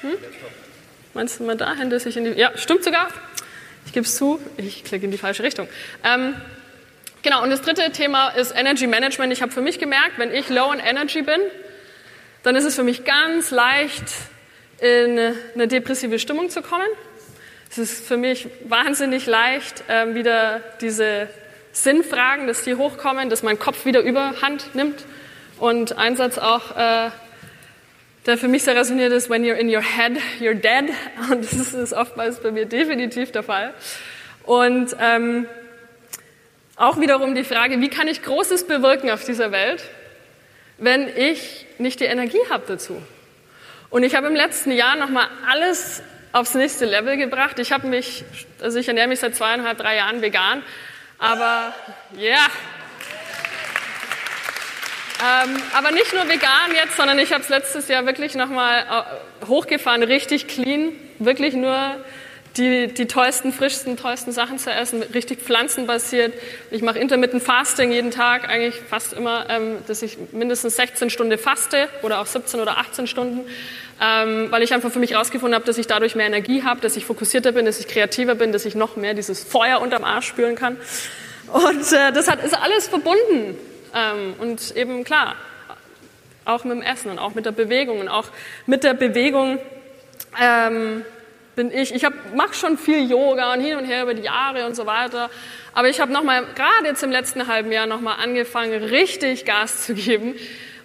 hm? Meinst du mal dahin, dass ich in die. Ja, stimmt sogar. Ich gebe es zu, ich klicke in die falsche Richtung. Ähm, genau, und das dritte Thema ist Energy Management. Ich habe für mich gemerkt, wenn ich low in Energy bin, dann ist es für mich ganz leicht, in eine depressive Stimmung zu kommen. Es ist für mich wahnsinnig leicht, ähm, wieder diese Sinnfragen, dass die hochkommen, dass mein Kopf wieder überhand nimmt. Und ein Satz auch, äh, der für mich sehr resoniert ist, when you're in your head, you're dead. Und das ist oftmals bei mir definitiv der Fall. Und ähm, auch wiederum die Frage, wie kann ich Großes bewirken auf dieser Welt, wenn ich nicht die Energie habe dazu? Und ich habe im letzten Jahr nochmal alles aufs nächste Level gebracht. Ich habe mich, also ich ernähre mich seit zweieinhalb, drei Jahren vegan, aber ja, yeah, ähm, aber nicht nur vegan jetzt, sondern ich habe es letztes Jahr wirklich nochmal äh, hochgefahren, richtig clean, wirklich nur die, die tollsten, frischsten, tollsten Sachen zu essen, richtig pflanzenbasiert. Ich mache Intermittent Fasting jeden Tag, eigentlich fast immer, ähm, dass ich mindestens 16 Stunden faste oder auch 17 oder 18 Stunden, ähm, weil ich einfach für mich herausgefunden habe, dass ich dadurch mehr Energie habe, dass ich fokussierter bin, dass ich kreativer bin, dass ich noch mehr dieses Feuer unterm Arsch spüren kann. Und äh, das hat, ist alles verbunden. Ähm, und eben klar, auch mit dem Essen und auch mit der Bewegung und auch mit der Bewegung ähm, bin ich, ich mache schon viel Yoga und hin und her über die Jahre und so weiter, aber ich habe nochmal, gerade jetzt im letzten halben Jahr nochmal angefangen, richtig Gas zu geben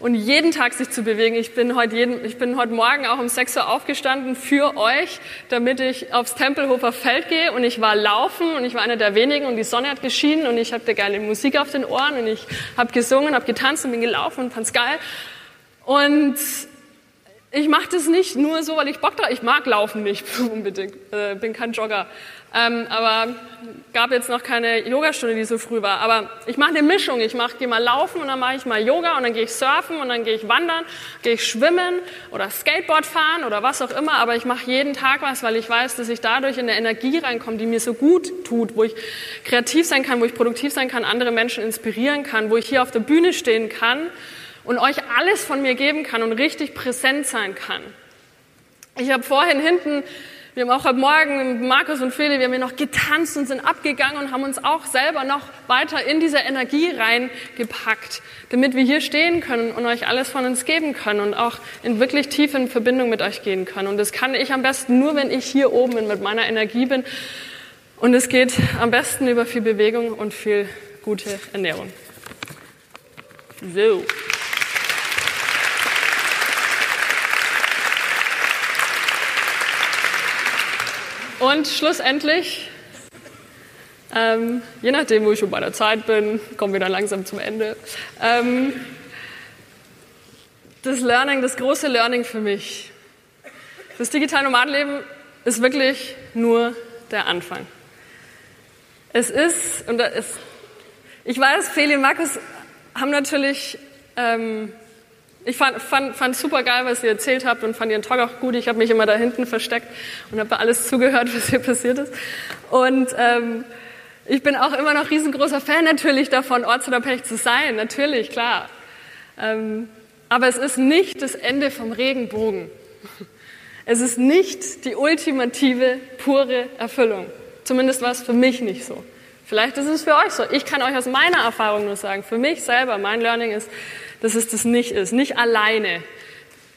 und jeden Tag sich zu bewegen. Ich bin heute, jeden, ich bin heute Morgen auch um 6 Uhr aufgestanden für euch, damit ich aufs Tempelhofer Feld gehe und ich war laufen und ich war einer der wenigen und die Sonne hat geschienen und ich hatte geile Musik auf den Ohren und ich habe gesungen, habe getanzt und bin gelaufen und fand's geil. Und ich mache das nicht nur so, weil ich Bock drauf Ich mag Laufen nicht unbedingt, äh, bin kein Jogger. Ähm, aber gab jetzt noch keine Yogastunde, die so früh war. Aber ich mache eine Mischung. Ich mach, gehe mal laufen und dann mache ich mal Yoga und dann gehe ich surfen und dann gehe ich wandern, gehe ich schwimmen oder Skateboard fahren oder was auch immer. Aber ich mache jeden Tag was, weil ich weiß, dass ich dadurch in eine Energie reinkomme, die mir so gut tut, wo ich kreativ sein kann, wo ich produktiv sein kann, andere Menschen inspirieren kann, wo ich hier auf der Bühne stehen kann und euch alles von mir geben kann und richtig präsent sein kann. Ich habe vorhin hinten wir haben auch heute Morgen, Markus und Feli, wir haben hier noch getanzt und sind abgegangen und haben uns auch selber noch weiter in diese Energie reingepackt, damit wir hier stehen können und euch alles von uns geben können und auch in wirklich tiefe Verbindung mit euch gehen können. Und das kann ich am besten nur, wenn ich hier oben mit meiner Energie bin. Und es geht am besten über viel Bewegung und viel gute Ernährung. So. Und schlussendlich, ähm, je nachdem, wo ich schon bei der Zeit bin, kommen wir dann langsam zum Ende. Ähm, das Learning, das große Learning für mich. Das digitale Nomadenleben ist wirklich nur der Anfang. Es ist, und da ist, ich weiß, Feli und Markus haben natürlich ähm, ich fand, fand, fand super geil, was ihr erzählt habt und fand ihren Talk auch gut. Ich habe mich immer da hinten versteckt und habe alles zugehört, was hier passiert ist. Und ähm, ich bin auch immer noch riesengroßer Fan natürlich davon, ortsunabhängig zu sein. Natürlich, klar. Ähm, aber es ist nicht das Ende vom Regenbogen. Es ist nicht die ultimative, pure Erfüllung. Zumindest war es für mich nicht so. Vielleicht ist es für euch so. Ich kann euch aus meiner Erfahrung nur sagen, für mich selber, mein Learning ist, dass es das nicht ist, nicht alleine.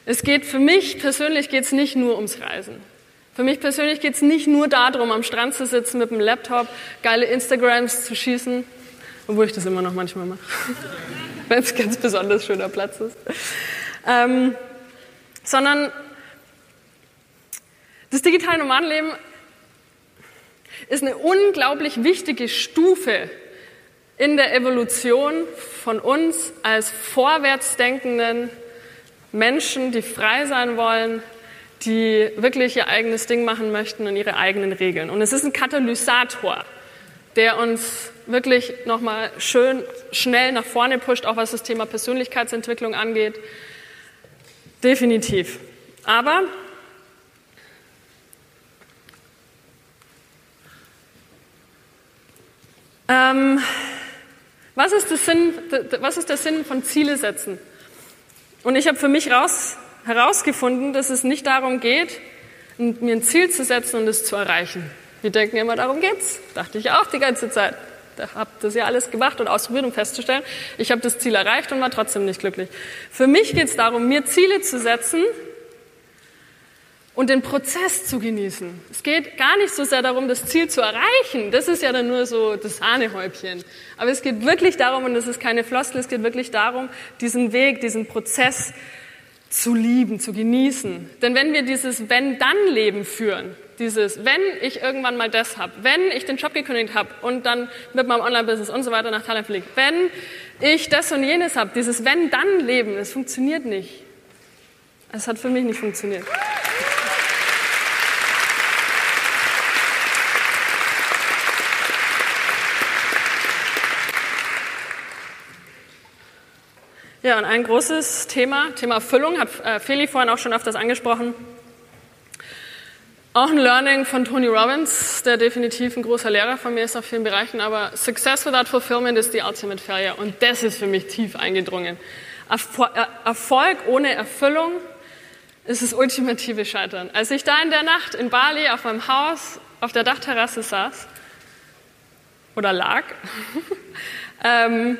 Es geht für mich persönlich geht es nicht nur ums Reisen. Für mich persönlich geht es nicht nur darum, am Strand zu sitzen mit dem Laptop, geile Instagrams zu schießen, obwohl ich das immer noch manchmal mache, wenn es ganz besonders schöner Platz ist. Ähm, sondern das digitale Nomadenleben ist eine unglaublich wichtige Stufe in der Evolution von uns als vorwärtsdenkenden Menschen, die frei sein wollen, die wirklich ihr eigenes Ding machen möchten und ihre eigenen Regeln. Und es ist ein Katalysator, der uns wirklich nochmal schön schnell nach vorne pusht, auch was das Thema Persönlichkeitsentwicklung angeht. Definitiv. Aber ähm, was ist, Sinn, was ist der Sinn von Ziele setzen? Und ich habe für mich raus, herausgefunden, dass es nicht darum geht, mir ein Ziel zu setzen und es zu erreichen. Wir denken immer, darum geht's. Dachte ich auch die ganze Zeit. Ich habe das ja alles gemacht und ausprobiert, um festzustellen, ich habe das Ziel erreicht und war trotzdem nicht glücklich. Für mich geht es darum, mir Ziele zu setzen, und den Prozess zu genießen. Es geht gar nicht so sehr darum, das Ziel zu erreichen. Das ist ja dann nur so das Sahnehäubchen. Aber es geht wirklich darum, und das ist keine Floskel, es geht wirklich darum, diesen Weg, diesen Prozess zu lieben, zu genießen. Denn wenn wir dieses Wenn-Dann-Leben führen, dieses, wenn ich irgendwann mal das habe, wenn ich den Job gekündigt habe und dann mit meinem Online-Business und so weiter nach Thailand fliege, wenn ich das und jenes habe, dieses Wenn-Dann-Leben, das funktioniert nicht. Es hat für mich nicht funktioniert. Ja, und ein großes Thema, Thema Erfüllung, hat äh, Feli vorhin auch schon öfters angesprochen. Auch ein Learning von Tony Robbins, der definitiv ein großer Lehrer von mir ist auf vielen Bereichen, aber Success without Fulfillment ist die ultimate failure und das ist für mich tief eingedrungen. Äh, Erfolg ohne Erfüllung ist das ultimative Scheitern. Als ich da in der Nacht in Bali auf meinem Haus auf der Dachterrasse saß oder lag, ähm,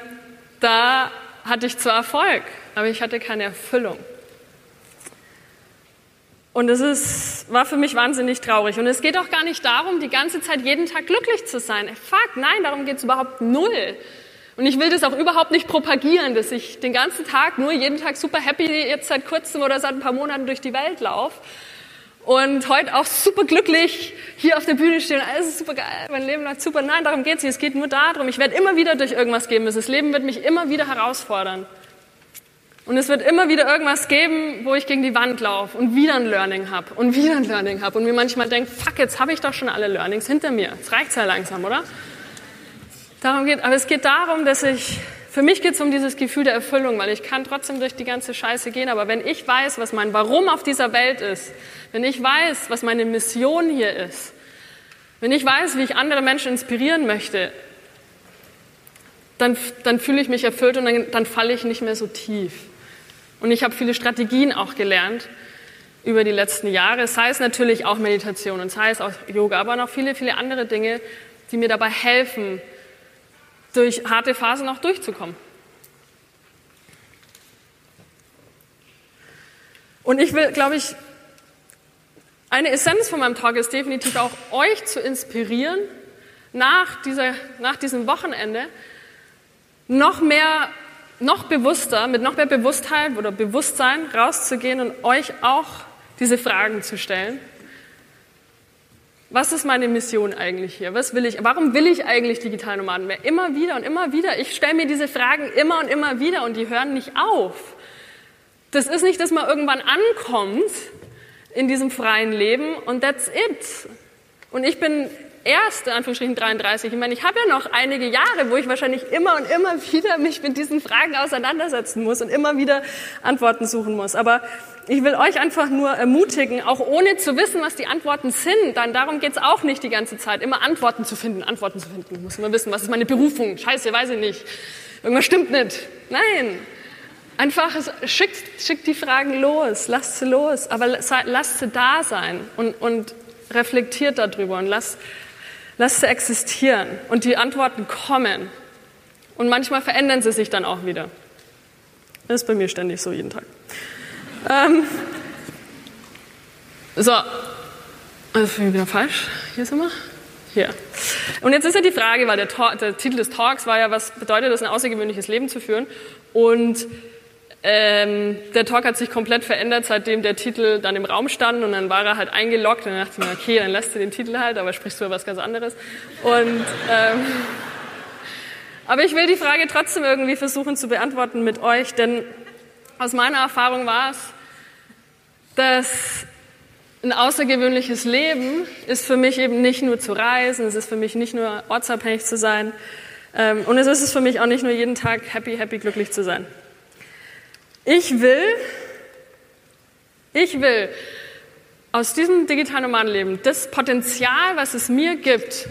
da hatte ich zwar Erfolg, aber ich hatte keine Erfüllung. Und es ist, war für mich wahnsinnig traurig. Und es geht auch gar nicht darum, die ganze Zeit jeden Tag glücklich zu sein. Fuck, nein, darum geht es überhaupt null. Und ich will das auch überhaupt nicht propagieren, dass ich den ganzen Tag nur jeden Tag super happy jetzt seit kurzem oder seit ein paar Monaten durch die Welt laufe und heute auch super glücklich hier auf der Bühne stehen. Alles ist super geil, mein Leben läuft super. Nein, darum geht es nicht. Es geht nur darum, ich werde immer wieder durch irgendwas gehen müssen. Das Leben wird mich immer wieder herausfordern. Und es wird immer wieder irgendwas geben, wo ich gegen die Wand laufe und wieder ein Learning habe und wieder ein Learning habe und mir manchmal denke, fuck, jetzt habe ich doch schon alle Learnings hinter mir. Jetzt reicht's ja langsam, oder? Darum geht, aber es geht darum, dass ich, für mich geht es um dieses Gefühl der Erfüllung, weil ich kann trotzdem durch die ganze Scheiße gehen, aber wenn ich weiß, was mein Warum auf dieser Welt ist, wenn ich weiß, was meine Mission hier ist, wenn ich weiß, wie ich andere Menschen inspirieren möchte, dann, dann fühle ich mich erfüllt und dann, dann falle ich nicht mehr so tief. Und ich habe viele Strategien auch gelernt über die letzten Jahre, sei es natürlich auch Meditation und sei es auch Yoga, aber noch viele, viele andere Dinge, die mir dabei helfen, durch harte Phasen auch durchzukommen. Und ich will, glaube ich, eine Essenz von meinem Talk ist definitiv auch euch zu inspirieren, nach, dieser, nach diesem Wochenende noch mehr noch bewusster, mit noch mehr Bewusstheit oder Bewusstsein rauszugehen und euch auch diese Fragen zu stellen. Was ist meine Mission eigentlich hier? Was will ich? Warum will ich eigentlich digital Nomaden werden? Immer wieder und immer wieder. Ich stelle mir diese Fragen immer und immer wieder und die hören nicht auf. Das ist nicht, dass man irgendwann ankommt in diesem freien Leben und that's it. Und ich bin erst, in Anführungsstrichen 33, ich meine, ich habe ja noch einige Jahre, wo ich wahrscheinlich immer und immer wieder mich mit diesen Fragen auseinandersetzen muss und immer wieder Antworten suchen muss. Aber ich will euch einfach nur ermutigen, auch ohne zu wissen, was die Antworten sind, dann darum geht es auch nicht die ganze Zeit, immer Antworten zu finden, Antworten zu finden. Ich muss immer wissen, was ist meine Berufung? Scheiße, weiß ich nicht. Irgendwas stimmt nicht. Nein. Einfach schickt, schickt die Fragen los, lasst sie los, aber lasst sie da sein und, und reflektiert darüber und lasst, Lass sie existieren und die Antworten kommen. Und manchmal verändern sie sich dann auch wieder. Das ist bei mir ständig so jeden Tag. Ähm, so, also bin ich wieder falsch. Hier sind wir. Hier. Und jetzt ist ja die Frage, weil der, der Titel des Talks war ja, was bedeutet es, ein außergewöhnliches Leben zu führen? Und ähm, der Talk hat sich komplett verändert, seitdem der Titel dann im Raum stand und dann war er halt eingeloggt und dann dachte ich mir, okay, dann lässt du den Titel halt, aber sprichst du über was ganz anderes. Und, ähm, aber ich will die Frage trotzdem irgendwie versuchen zu beantworten mit euch, denn aus meiner Erfahrung war es, dass ein außergewöhnliches Leben ist für mich eben nicht nur zu reisen, es ist für mich nicht nur ortsabhängig zu sein ähm, und es ist es für mich auch nicht nur jeden Tag happy, happy, glücklich zu sein. Ich will, ich will aus diesem digitalen Nomadenleben das Potenzial, was es mir gibt,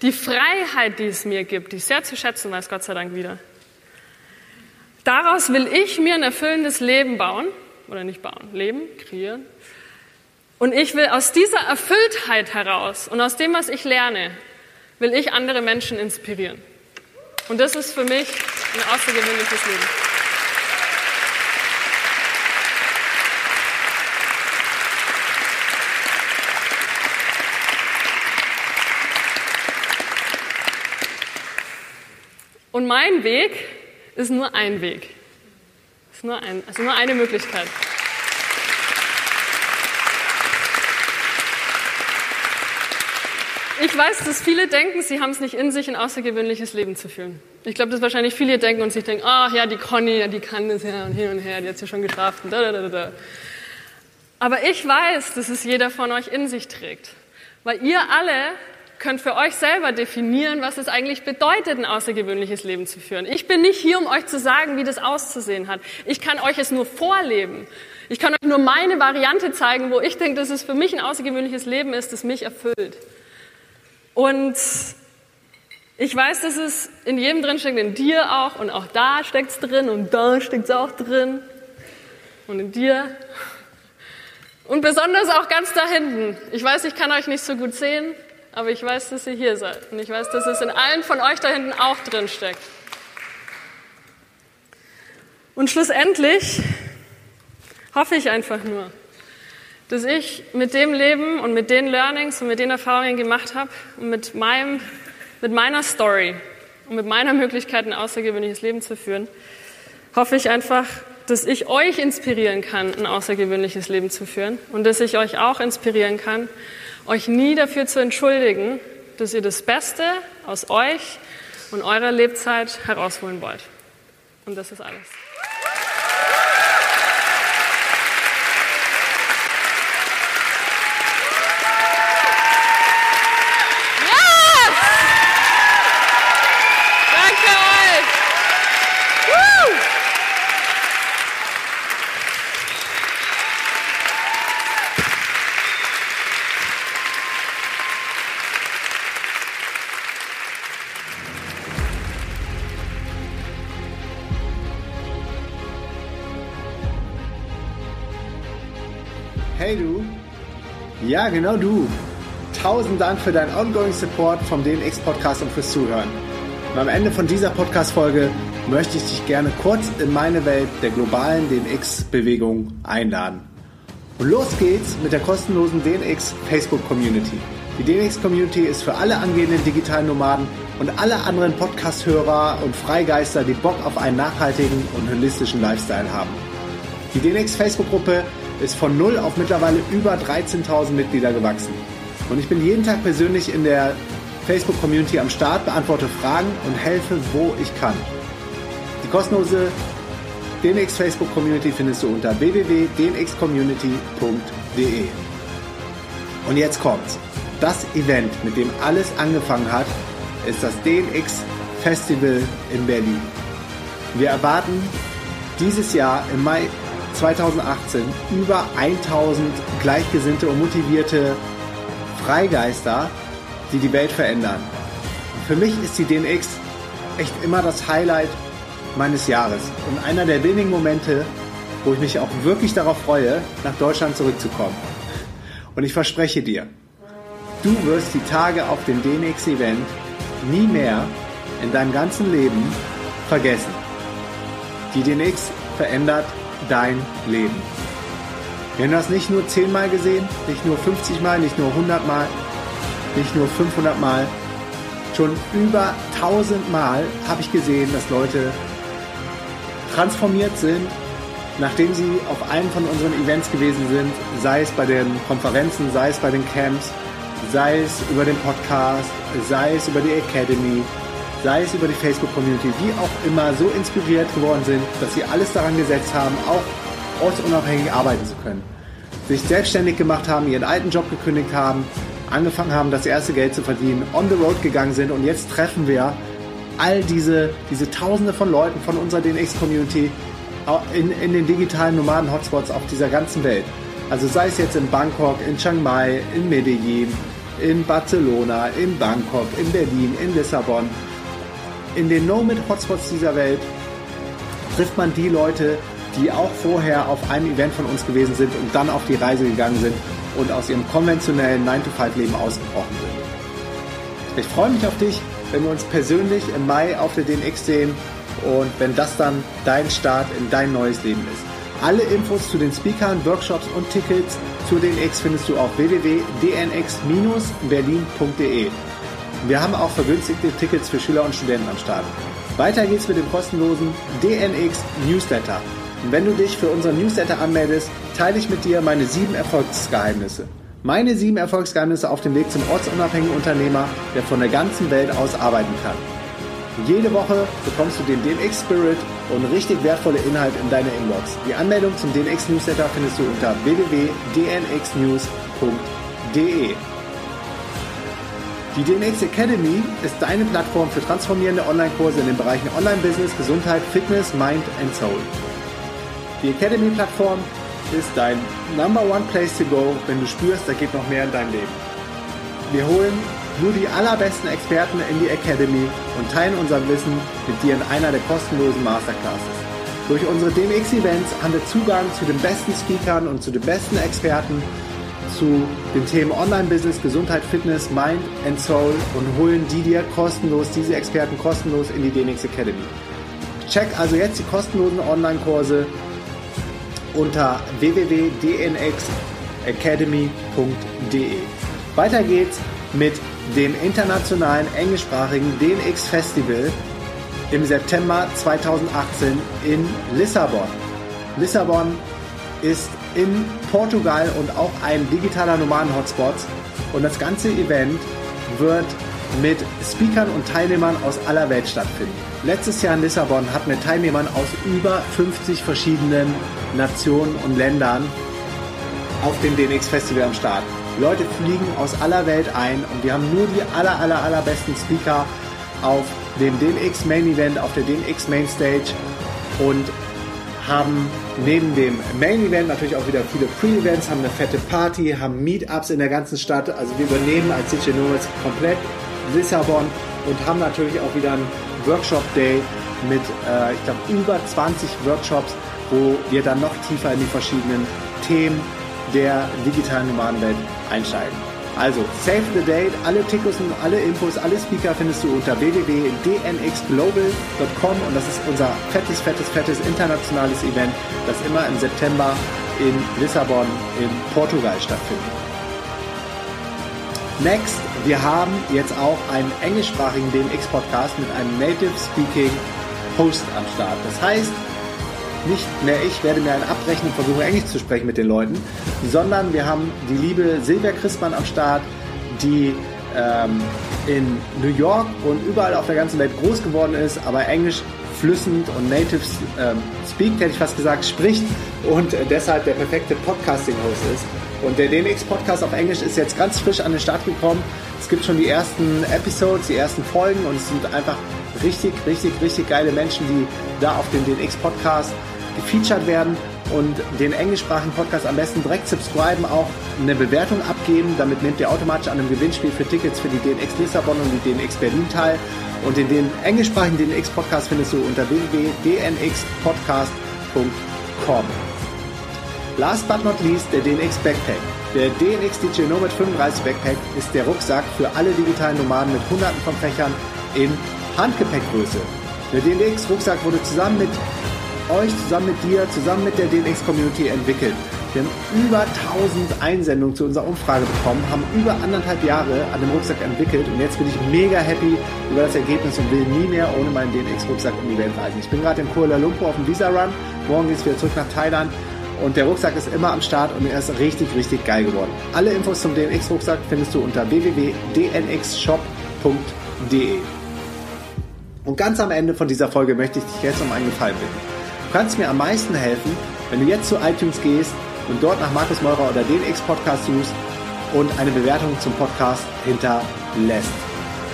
die Freiheit, die es mir gibt, die ich sehr zu schätzen weiß, Gott sei Dank wieder. Daraus will ich mir ein erfüllendes Leben bauen, oder nicht bauen, leben, kreieren. Und ich will aus dieser Erfülltheit heraus und aus dem, was ich lerne, will ich andere Menschen inspirieren. Und das ist für mich ein außergewöhnliches Leben. Und mein Weg ist nur ein Weg. Ist nur, ein, also nur eine Möglichkeit. Ich weiß, dass viele denken, sie haben es nicht in sich, ein außergewöhnliches Leben zu führen. Ich glaube, dass wahrscheinlich viele denken und sich denken, ach ja, die Conny, ja, die kann das ja und hin und her, die hat es ja schon geschafft. Und da, da, da, da. Aber ich weiß, dass es jeder von euch in sich trägt. Weil ihr alle könnt für euch selber definieren, was es eigentlich bedeutet, ein außergewöhnliches Leben zu führen. Ich bin nicht hier, um euch zu sagen, wie das auszusehen hat. Ich kann euch es nur vorleben. Ich kann euch nur meine Variante zeigen, wo ich denke, dass es für mich ein außergewöhnliches Leben ist, das mich erfüllt. Und ich weiß, dass es in jedem drin steckt, in dir auch und auch da steckt es drin und da steckt es auch drin und in dir und besonders auch ganz da hinten. Ich weiß, ich kann euch nicht so gut sehen, aber ich weiß, dass ihr hier seid und ich weiß, dass es in allen von euch da hinten auch drin steckt. Und schlussendlich hoffe ich einfach nur, dass ich mit dem Leben und mit den Learnings und mit den Erfahrungen gemacht habe und mit, meinem, mit meiner Story und mit meiner Möglichkeit, ein außergewöhnliches Leben zu führen, hoffe ich einfach, dass ich euch inspirieren kann, ein außergewöhnliches Leben zu führen und dass ich euch auch inspirieren kann, euch nie dafür zu entschuldigen, dass ihr das Beste aus euch und eurer Lebzeit herausholen wollt. Und das ist alles. Genau du. Tausend Dank für deinen ongoing Support vom DNX Podcast und fürs Zuhören. Und am Ende von dieser Podcast-Folge möchte ich dich gerne kurz in meine Welt der globalen DNX-Bewegung einladen. Und los geht's mit der kostenlosen DNX Facebook Community. Die DNX Community ist für alle angehenden digitalen Nomaden und alle anderen Podcast-Hörer und Freigeister, die Bock auf einen nachhaltigen und holistischen Lifestyle haben. Die DNX Facebook-Gruppe ist von null auf mittlerweile über 13.000 Mitglieder gewachsen. Und ich bin jeden Tag persönlich in der Facebook-Community am Start, beantworte Fragen und helfe, wo ich kann. Die kostenlose DNX Facebook Community findest du unter www.dnxcommunity.de. Und jetzt kommt's. Das Event, mit dem alles angefangen hat, ist das DNX Festival in Berlin. Wir erwarten dieses Jahr im Mai 2018 über 1000 gleichgesinnte und motivierte Freigeister, die die Welt verändern. Für mich ist die DNX echt immer das Highlight meines Jahres und einer der wenigen Momente, wo ich mich auch wirklich darauf freue, nach Deutschland zurückzukommen. Und ich verspreche dir, du wirst die Tage auf dem DNX-Event nie mehr in deinem ganzen Leben vergessen. Die DNX verändert dein Leben. Wir haben das nicht nur 10 Mal gesehen, nicht nur 50 Mal, nicht nur 100 Mal, nicht nur 500 Mal. Schon über 1000 Mal habe ich gesehen, dass Leute transformiert sind, nachdem sie auf einem von unseren Events gewesen sind, sei es bei den Konferenzen, sei es bei den Camps, sei es über den Podcast, sei es über die Academy, sei es über die Facebook-Community, wie auch immer, so inspiriert geworden sind, dass sie alles daran gesetzt haben, auch ortsunabhängig arbeiten zu können. Sich selbstständig gemacht haben, ihren alten Job gekündigt haben, angefangen haben, das erste Geld zu verdienen, on the road gegangen sind und jetzt treffen wir all diese, diese Tausende von Leuten von unserer DNX-Community in, in den digitalen Nomaden-Hotspots auf dieser ganzen Welt. Also sei es jetzt in Bangkok, in Chiang Mai, in Medellin, in Barcelona, in Bangkok, in Berlin, in Lissabon. In den Nomad-Hotspots dieser Welt trifft man die Leute, die auch vorher auf einem Event von uns gewesen sind und dann auf die Reise gegangen sind und aus ihrem konventionellen 9-to-5-Leben ausgebrochen sind. Ich freue mich auf dich wenn wir uns persönlich im Mai auf der DNX sehen und wenn das dann dein Start in dein neues Leben ist. Alle Infos zu den Speakern, Workshops und Tickets zu DNX findest du auf www.dnx-berlin.de. Wir haben auch vergünstigte Tickets für Schüler und Studenten am Start. Weiter geht's mit dem kostenlosen DNX Newsletter. Wenn du dich für unseren Newsletter anmeldest, teile ich mit dir meine sieben Erfolgsgeheimnisse. Meine sieben Erfolgsgeheimnisse auf dem Weg zum ortsunabhängigen Unternehmer, der von der ganzen Welt aus arbeiten kann. Jede Woche bekommst du den DNX Spirit und richtig wertvolle Inhalte in deine Inbox. Die Anmeldung zum DNX Newsletter findest du unter www.dnxnews.de. Die DNX Academy ist deine Plattform für transformierende Online-Kurse in den Bereichen Online-Business, Gesundheit, Fitness, Mind and Soul. Die Academy-Plattform ist dein Number One Place to Go, wenn du spürst, da geht noch mehr in dein Leben. Wir holen nur die allerbesten Experten in die Academy und teilen unser Wissen mit dir in einer der kostenlosen Masterclasses. Durch unsere DMX-Events haben wir Zugang zu den besten Speakern und zu den besten Experten zu den Themen Online-Business, Gesundheit, Fitness, Mind and Soul und holen die dir kostenlos, diese Experten kostenlos in die DMX Academy. Check also jetzt die kostenlosen Online-Kurse unter www.dnxacademy.de. Weiter geht's mit dem internationalen englischsprachigen DNX Festival im September 2018 in Lissabon. Lissabon ist in Portugal und auch ein digitaler Nomaden-Hotspot und das ganze Event wird mit Speakern und Teilnehmern aus aller Welt stattfinden. Letztes Jahr in Lissabon hatten wir Teilnehmern aus über 50 verschiedenen Nationen und Ländern auf dem DNX Festival am Start. Leute fliegen aus aller Welt ein und wir haben nur die aller, aller, allerbesten Speaker auf dem DNX Main Event, auf der DNX Main Stage und haben neben dem Main Event natürlich auch wieder viele Pre-Events, haben eine fette Party, haben Meetups in der ganzen Stadt. Also wir übernehmen als DJ Nomads komplett Lissabon und haben natürlich auch wieder einen Workshop Day mit, äh, ich glaube, über 20 Workshops, wo wir dann noch tiefer in die verschiedenen Themen der digitalen Nomadenwelt einsteigen. Also, save the date, alle Tickets und alle Infos, alle Speaker findest du unter www.dnxglobal.com und das ist unser fettes, fettes, fettes internationales Event, das immer im September in Lissabon in Portugal stattfindet. Next, wir haben jetzt auch einen englischsprachigen DNX-Podcast mit einem Native Speaking Host am Start. Das heißt, nicht mehr ich werde mir ein abbrechen und versuche Englisch zu sprechen mit den Leuten, sondern wir haben die liebe Silvia Christmann am Start, die ähm, in New York und überall auf der ganzen Welt groß geworden ist, aber Englisch flüssend und native ähm, speak, hätte ich fast gesagt, spricht und äh, deshalb der perfekte Podcasting-Host ist. Und der DNX-Podcast auf Englisch ist jetzt ganz frisch an den Start gekommen. Es gibt schon die ersten Episodes, die ersten Folgen und es sind einfach richtig, richtig, richtig geile Menschen, die da auf dem DNX-Podcast gefeatured werden und den englischsprachigen Podcast am besten direkt subscriben, auch eine Bewertung abgeben. Damit nehmt ihr automatisch an einem Gewinnspiel für Tickets für die DNX Lissabon und die DNX Berlin teil. Und den, den englischsprachigen DNX Podcast findest du unter www.dnxpodcast.com. Last but not least der DNX Backpack. Der DNX DJ Nomad 35 Backpack ist der Rucksack für alle digitalen Nomaden mit hunderten von Fächern in Handgepäckgröße. Der DNX Rucksack wurde zusammen mit euch, zusammen mit dir, zusammen mit der DNX-Community entwickelt. Wir haben über 1000 Einsendungen zu unserer Umfrage bekommen, haben über anderthalb Jahre an dem Rucksack entwickelt und jetzt bin ich mega happy über das Ergebnis und will nie mehr ohne meinen DNX-Rucksack um die Welt reisen. Ich bin gerade in Kuala Lumpur auf dem Visa-Run, morgen geht es wieder zurück nach Thailand und der Rucksack ist immer am Start und er ist richtig, richtig geil geworden. Alle Infos zum DNX-Rucksack findest du unter www.dnxshop.de. Und ganz am Ende von dieser Folge möchte ich dich jetzt um einen Gefallen bitten. Du kannst mir am meisten helfen, wenn du jetzt zu iTunes gehst und dort nach Markus Meurer oder den X-Podcast suchst und eine Bewertung zum Podcast hinterlässt.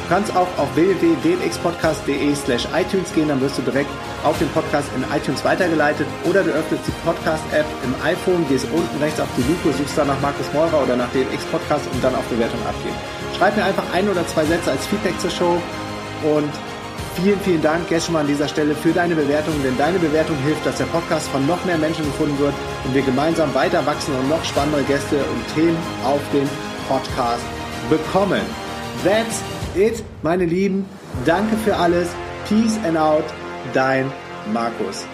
Du kannst auch auf www.dnxpodcast.de slash iTunes gehen, dann wirst du direkt auf den Podcast in iTunes weitergeleitet oder du öffnest die Podcast-App im iPhone, gehst unten rechts auf die Lupe, suchst dann nach Markus Meurer oder nach DNX Podcast und dann auf Bewertung abgeben. Schreib mir einfach ein oder zwei Sätze als Feedback zur Show und Vielen, vielen Dank jetzt schon mal an dieser Stelle für deine Bewertung, denn deine Bewertung hilft, dass der Podcast von noch mehr Menschen gefunden wird und wir gemeinsam weiter wachsen und noch spannendere Gäste und Themen auf den Podcast bekommen. That's it, meine Lieben. Danke für alles. Peace and out. Dein Markus.